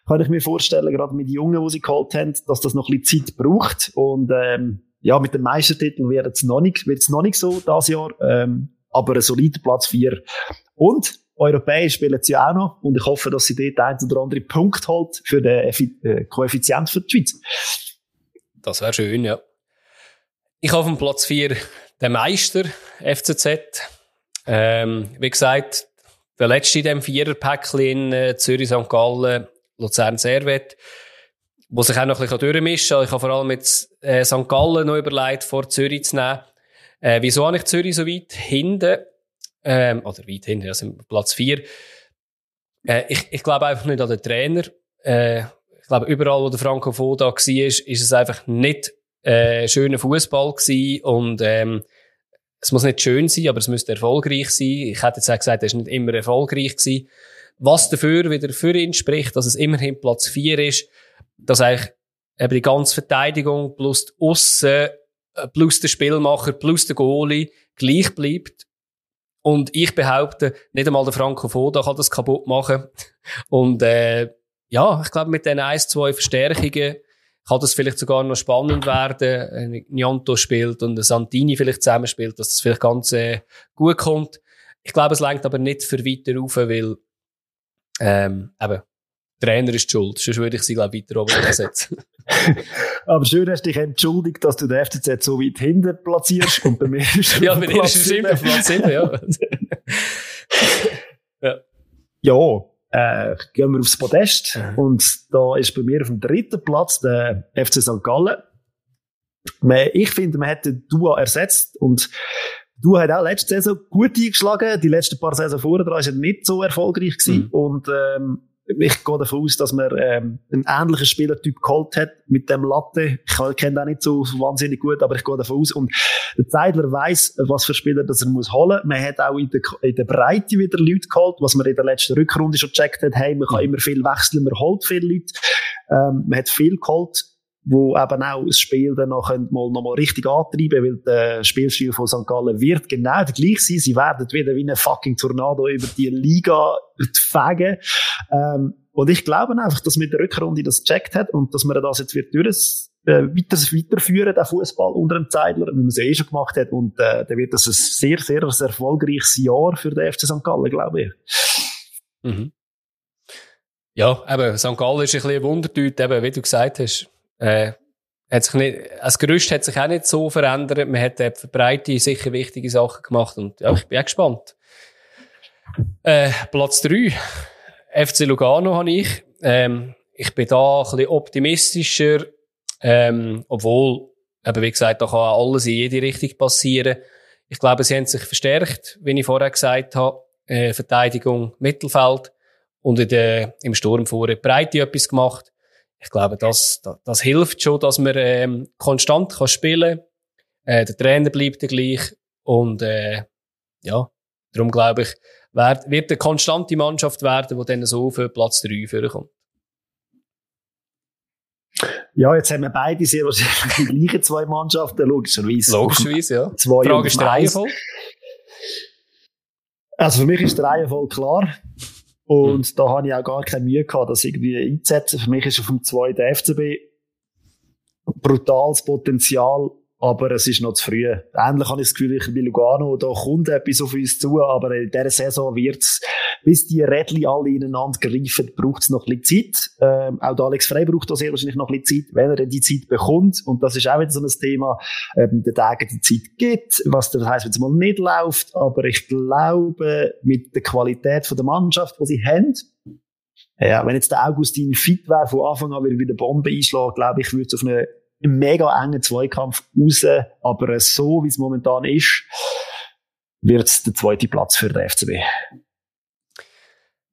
kann ich mir vorstellen, gerade mit Jungen, die sie geholt haben, dass das noch ein bisschen Zeit braucht. Und ähm, ja, mit dem Meistertitel wird es noch nicht, noch nicht so das Jahr, ähm, aber ein solider Platz 4. Und Europäisch spielen sie auch noch und ich hoffe, dass sie dort ein oder andere Punkt holt für den äh, Koeffizient für die Schweiz. Das wäre schön, ja. Ich habe auf Platz 4 den Meister, FCZ. Ähm, wie gesagt, der letzte in dem Viererpäckchen in äh, Zürich, St. Gallen, Luzern, Servet wo sich auch noch ein bisschen durchmischen kann. Ich habe vor allem mit äh, St. Gallen noch überlegt, vor Zürich zu nehmen. Äh, wieso habe ich Zürich so weit hinten? Ähm, oder weit hinten, also Platz 4. Äh, ich, ich glaube einfach nicht an den Trainer. Äh, ich glaube, überall, wo der Franco Foda war, ist, es einfach nicht äh, schöner Fußball gewesen und ähm, es muss nicht schön sein, aber es müsste erfolgreich sein. Ich hätte jetzt auch gesagt, er ist nicht immer erfolgreich gewesen. Was dafür wieder für ihn spricht, dass es immerhin Platz 4 ist, dass eigentlich eben die ganze Verteidigung plus die Aussen, äh, plus der Spielmacher, plus der Goalie gleich bleibt. Und ich behaupte, nicht einmal der Franco Foda kann das kaputt machen. Und äh, ja, ich glaube, mit den ein, zwei Verstärkungen kann das vielleicht sogar noch spannend werden. Wenn Nianto spielt und Santini vielleicht zusammenspielt, dass das vielleicht ganz äh, gut kommt. Ich glaube, es lenkt aber nicht für weiter rauf, weil ähm, eben, Trainer ist schuld. Sonst würde ich sie, glaube ich, weiter oben setzen. Aber schön hast du dich entschuldigt, dass du den FCZ so weit hinten platzierst und bei mir ist Ja, bei dir ist es immer Platz 7, ja. ja. Ja, äh, gehen wir aufs Podest. Mhm. Und da ist bei mir auf dem dritten Platz der FC St. Gallen. Ich finde, man hätte Dua ersetzt und Du hast auch letzte Saison gut eingeschlagen. Die letzten paar Saison vorher war er nicht so erfolgreich gewesen. Mhm. Und, ähm, ich gehe davon aus, dass man ähm, einen ähnlichen Spielertyp geholt hat mit dem Latte. Ich kenne den nicht so wahnsinnig gut, aber ich gehe davon aus. Und der Zeidler weiß, was für Spieler das er muss holen. Man hat auch in der, in der Breite wieder Leute geholt, was man in der letzten Rückrunde schon gecheckt hat. Hey, man kann immer viel wechseln, man holt viele Leute. Ähm, man hat viel geholt wo eben auch das Spiel dann noch, mal, noch richtig antreiben weil der Spielstil von St. Gallen wird genau der gleich sein. Sie werden wieder wie ein fucking Tornado über die Liga fegen. Ähm, und ich glaube einfach, dass mit der Rückrunde das gecheckt hat und dass man das jetzt wird durch äh, weiter, weiterführen, den Fußball unter dem Zeidler, wie man es eh schon gemacht hat. Und äh, dann wird das ein sehr, sehr erfolgreiches Jahr für den FC St. Gallen, glaube ich. Mhm. Ja, eben, St. Gallen ist ein bisschen ein Wundertüte, eben, wie du gesagt hast äh, hat sich nicht, das Gerüst hat sich auch nicht so verändert. Man hat für Breite sicher wichtige Sachen gemacht und ja, ich bin auch gespannt. Äh, Platz 3. FC Lugano habe ich. Ähm, ich bin da ein bisschen optimistischer, ähm, obwohl, eben wie gesagt, da kann alles in jede Richtung passieren. Ich glaube, sie haben sich verstärkt, wie ich vorher gesagt habe. Äh, Verteidigung, Mittelfeld und in der, im Sturm vorher Breite etwas gemacht ich glaube, das, das, das hilft schon, dass man ähm, konstant kann spielen kann. Äh, der Trainer bleibt der gleich. Und äh, ja, darum glaube ich, wird, wird eine konstante Mannschaft werden, die dann so für Platz 3 vorkommt. Ja, jetzt haben wir beide sehr wahrscheinlich die gleichen zwei Mannschaften, logischerweise. Logischerweise, ja. Zwei die Frage ist der Reihenfolge. Also für mich ist der Reihenfolge klar. Und mhm. da habe ich auch gar keine Mühe gehabt, das irgendwie einzusetzen. Für mich ist auf dem zweiten FCB brutales Potenzial, aber es ist noch zu früh. Ähnlich habe ich das Gefühl, ich bei Lugano, da kommt etwas auf uns zu, aber in dieser Saison wird's, bis die Rädchen alle ineinander greifen, braucht es noch ein bisschen Zeit. Ähm, auch der Alex Frey braucht da sehr wahrscheinlich noch ein bisschen Zeit, wenn er die Zeit bekommt. Und das ist auch wieder so ein Thema, ähm, der Tage die Zeit gibt, was das heisst, wenn es mal nicht läuft. Aber ich glaube, mit der Qualität von der Mannschaft, die sie haben, ja, wenn jetzt der Augustin fit wäre, von Anfang an wieder wieder Bombe einschlagen, glaube ich, würde es auf einen mega engen Zweikampf raus. Aber so, wie es momentan ist, wird es der zweite Platz für den FCB.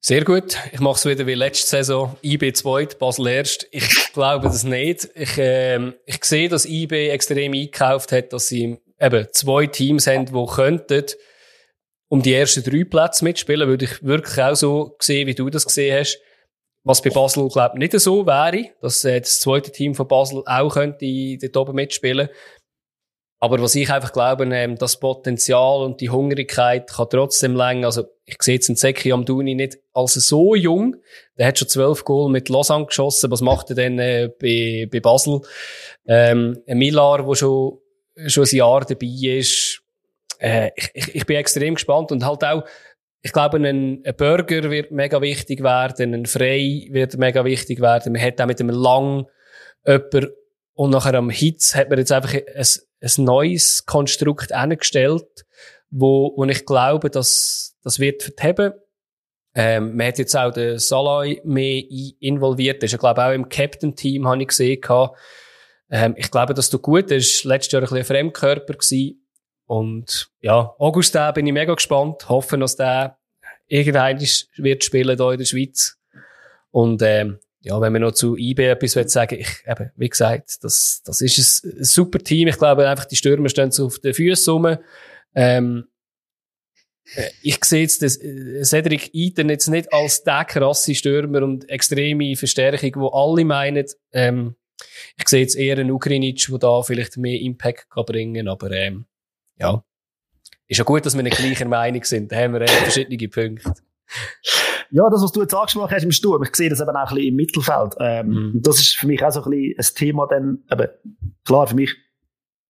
Sehr gut. Ich mache es wieder wie letzte Saison. IB zweit, Basel erst. Ich glaube das nicht. Ich, äh, ich sehe, dass IB extrem eingekauft hat, dass sie eben zwei Teams haben, die könnten um die ersten drei Plätze mitspielen. Würde ich wirklich auch so sehen, wie du das gesehen hast. Was bei Basel, glaube ich, nicht so wäre, dass äh, das zweite Team von Basel auch könnte dort oben mitspielen. Aber was ich einfach glaube, ähm, das Potenzial und die Hungrigkeit kann trotzdem länger. Also, ich sehe jetzt einen Zeki Amduni nicht als so jung. Der hat schon zwölf Goal mit Lausanne geschossen. Was macht er denn äh, bei, bei Basel? Ähm, ein Millar, der schon, schon ein Jahr dabei ist. Äh, ich, ich bin extrem gespannt und halt auch, ich glaube, ein, ein Burger wird mega wichtig werden, ein Frei wird mega wichtig werden. Man hat auch mit einem Lang jemand und nachher am Hitz hat man jetzt einfach ein, ein neues Konstrukt eingestellt, wo, wo ich glaube, dass das wird verheben. Ähm, man hat jetzt auch den Salai mehr involviert. Der ist ja, glaube auch im Captain-Team, habe ich gesehen. Ähm, ich glaube, dass du gut ist. Letztes Jahr ein bisschen ein Fremdkörper gewesen. Und ja, August bin ich mega gespannt. Hoffe, dass der irgendwann wird spielen hier in der Schweiz. Und ähm, ja, wenn wir noch zu IB etwas sagen ich, eben, wie gesagt, das, das ist ein, super Team. Ich glaube einfach, die Stürmer stehen so auf den Füßen rum. Ähm, äh, ich sehe jetzt das, äh, Cedric Eaton jetzt nicht als der krasse Stürmer und extreme Verstärkung, wo alle meinen. Ähm, ich sehe jetzt eher einen Ukrinic, der da vielleicht mehr Impact kann bringen aber ähm, ja. Ist ja gut, dass wir nicht gleicher Meinung sind. Da haben wir verschiedene Punkte. Ja, das, was du jetzt angesprochen hast im Sturm, ich sehe das eben auch ein bisschen im Mittelfeld. Ähm, mhm. Das ist für mich auch so ein bisschen ein Thema, dann, eben, klar, für mich,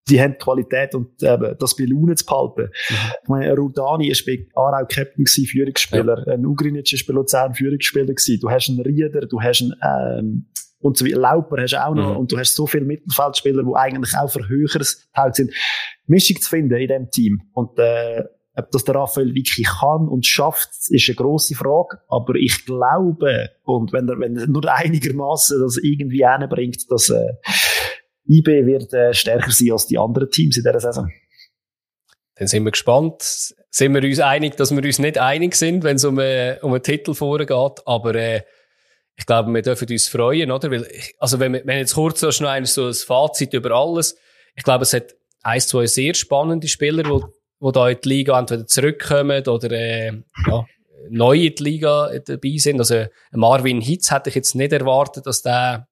die haben Qualität und eben, das bei Laune zu behalten. Mhm. Ich meine, Rudani ist bei Aarau Captain gewesen, Führungsspieler, ja. ein Ugrinic ist bei Luzern Führungsspieler gewesen. Du hast einen Rieder, du hast einen, ähm, und so wie Lauper hast du auch noch, mhm. und du hast so viele Mittelfeldspieler, die eigentlich auch für höheres Teil sind. Mischung zu finden in dem Team. Und, äh, ob das der Raphael wirklich kann und schafft, ist eine grosse Frage. Aber ich glaube, und wenn er, wenn er nur einigermaßen das irgendwie hinbringt, dass, äh, IB wird äh, stärker sein als die anderen Teams in dieser Saison. Dann sind wir gespannt. Sind wir uns einig, dass wir uns nicht einig sind, wenn es um, äh, um einen Titel vorgeht. Aber äh, ich glaube, wir dürfen uns freuen, oder? Weil, also wenn, wir, wenn jetzt kurz so schnell so ein Fazit über alles, ich glaube, es hat ein, zwei sehr spannende Spieler, die, die da in die Liga entweder zurückkommen oder äh, ja, neu in die Liga dabei sind. Also Marvin Hitz hätte ich jetzt nicht erwartet, dass der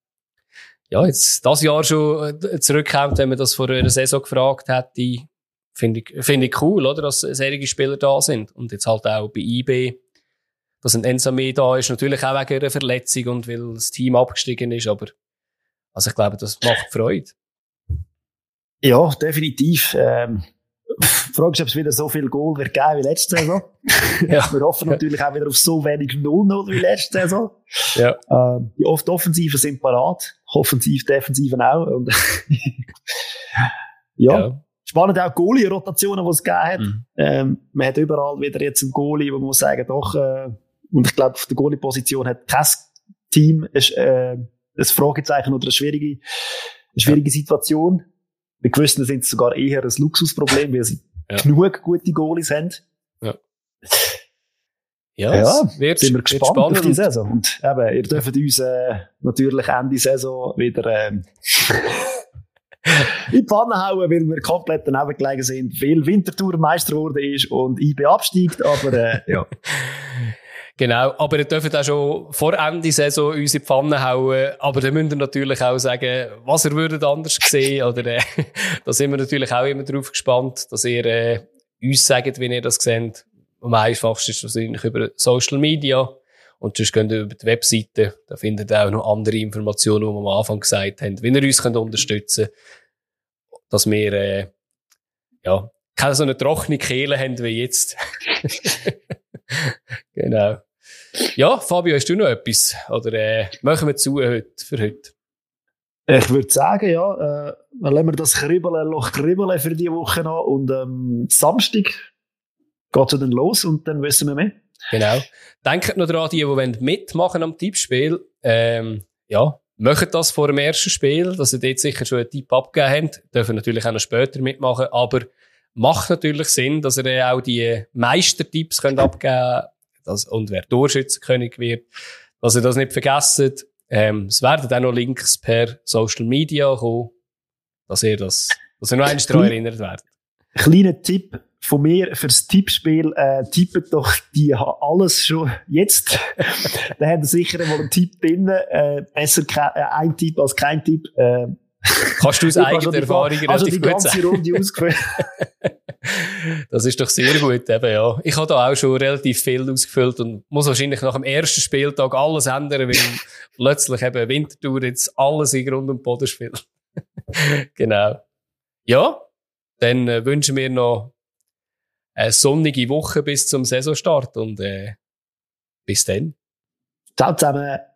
ja, jetzt das Jahr schon äh, zurückkommt, wenn man das vor einer Saison gefragt hätte. Finde ich, finde ich cool, oder? Dass solche Spieler da sind. Und jetzt halt auch bei IB dass ein Ensame da ist, natürlich auch wegen einer Verletzung und weil das Team abgestiegen ist, aber also ich glaube, das macht Freude. Ja, definitiv. Ähm, Frage ist, ob es wieder so viel Goal wird geben wie letzte Saison. ja. Wir hoffen natürlich auch wieder auf so wenig 0-0 wie letzte Saison. Ja. Ähm, die oft Offensiven sind parat, offensiv, defensiven auch. Und ja. ja. Spannend auch Goalie-Rotationen, die es gegeben hat. Mhm. Ähm, man hat überall wieder jetzt einen Goalie, wo man muss sagen, doch, äh, und ich glaube, auf der Goalie-Position hat kein Team ein, äh, ein Fragezeichen oder eine schwierige, eine schwierige. Situation. Bei gewissen sind es sogar eher ein Luxusproblem, weil sie ja. genug gute Goalies haben. Ja. Ja, ja wird, sind wir gespannt auf die Saison. Und eben, ihr dürft uns äh, natürlich Ende Saison wieder ähm, in die Pfanne hauen, weil wir komplett daneben gelegen sind, weil Winterthur Meister geworden ist und IB absteigt, aber äh, ja. Genau, aber ihr dürft auch schon vor Ende Saison uns in die Pfanne hauen, aber dann müsst ihr natürlich auch sagen, was ihr würdet anders sehen, oder äh, da sind wir natürlich auch immer drauf gespannt, dass ihr äh, uns sagt, wie ihr das seht. Am einfachsten ist wahrscheinlich über Social Media und sonst könnt ihr über die Webseite, da findet ihr auch noch andere Informationen, die wir am Anfang gesagt haben, wie ihr uns könnt unterstützen könnt, dass wir äh, ja, keine so eine trockene Kehle haben wie jetzt. genau. Ja, Fabio, hast du noch etwas? Oder äh, machen wir zu heute, für heute? Ich würde sagen, ja, äh, lassen wir das Kribbeln noch kribbeln für die Woche noch und ähm, Samstag geht es dann los und dann wissen wir mehr. Genau. Denkt noch daran, die, die mitmachen am Tippspiel, ähm, ja, machen das vor dem ersten Spiel, dass ihr dort sicher schon einen Tipp abgegeben habt, dürfen natürlich auch noch später mitmachen, aber macht natürlich Sinn, dass ihr auch die Meistertipps könnt abgeben könnt und wer Torschützenkönig wird, dass ihr das nicht vergesst. Ähm, es werden auch noch Links per Social Media kommen, dass ihr das, dass ihr noch einmal daran erinnert werdet. Kleiner Tipp von mir fürs Tippspiel, äh, tippet doch die alles schon jetzt. da haben sicher mal einen Tipp drin, äh, besser äh, ein Tipp als kein Tipp. Äh, Kannst du aus eigener Erfahrung relativ also die ganze sagen. Runde das ist doch sehr gut, eben, ja. Ich habe da auch schon relativ viel ausgefüllt und muss wahrscheinlich nach dem ersten Spieltag alles ändern, weil plötzlich eben Wintertour jetzt alles in Grund und Boden spielt. genau. Ja, dann äh, wünschen wir noch eine sonnige Woche bis zum Saisonstart und äh, bis dann. Ciao zusammen.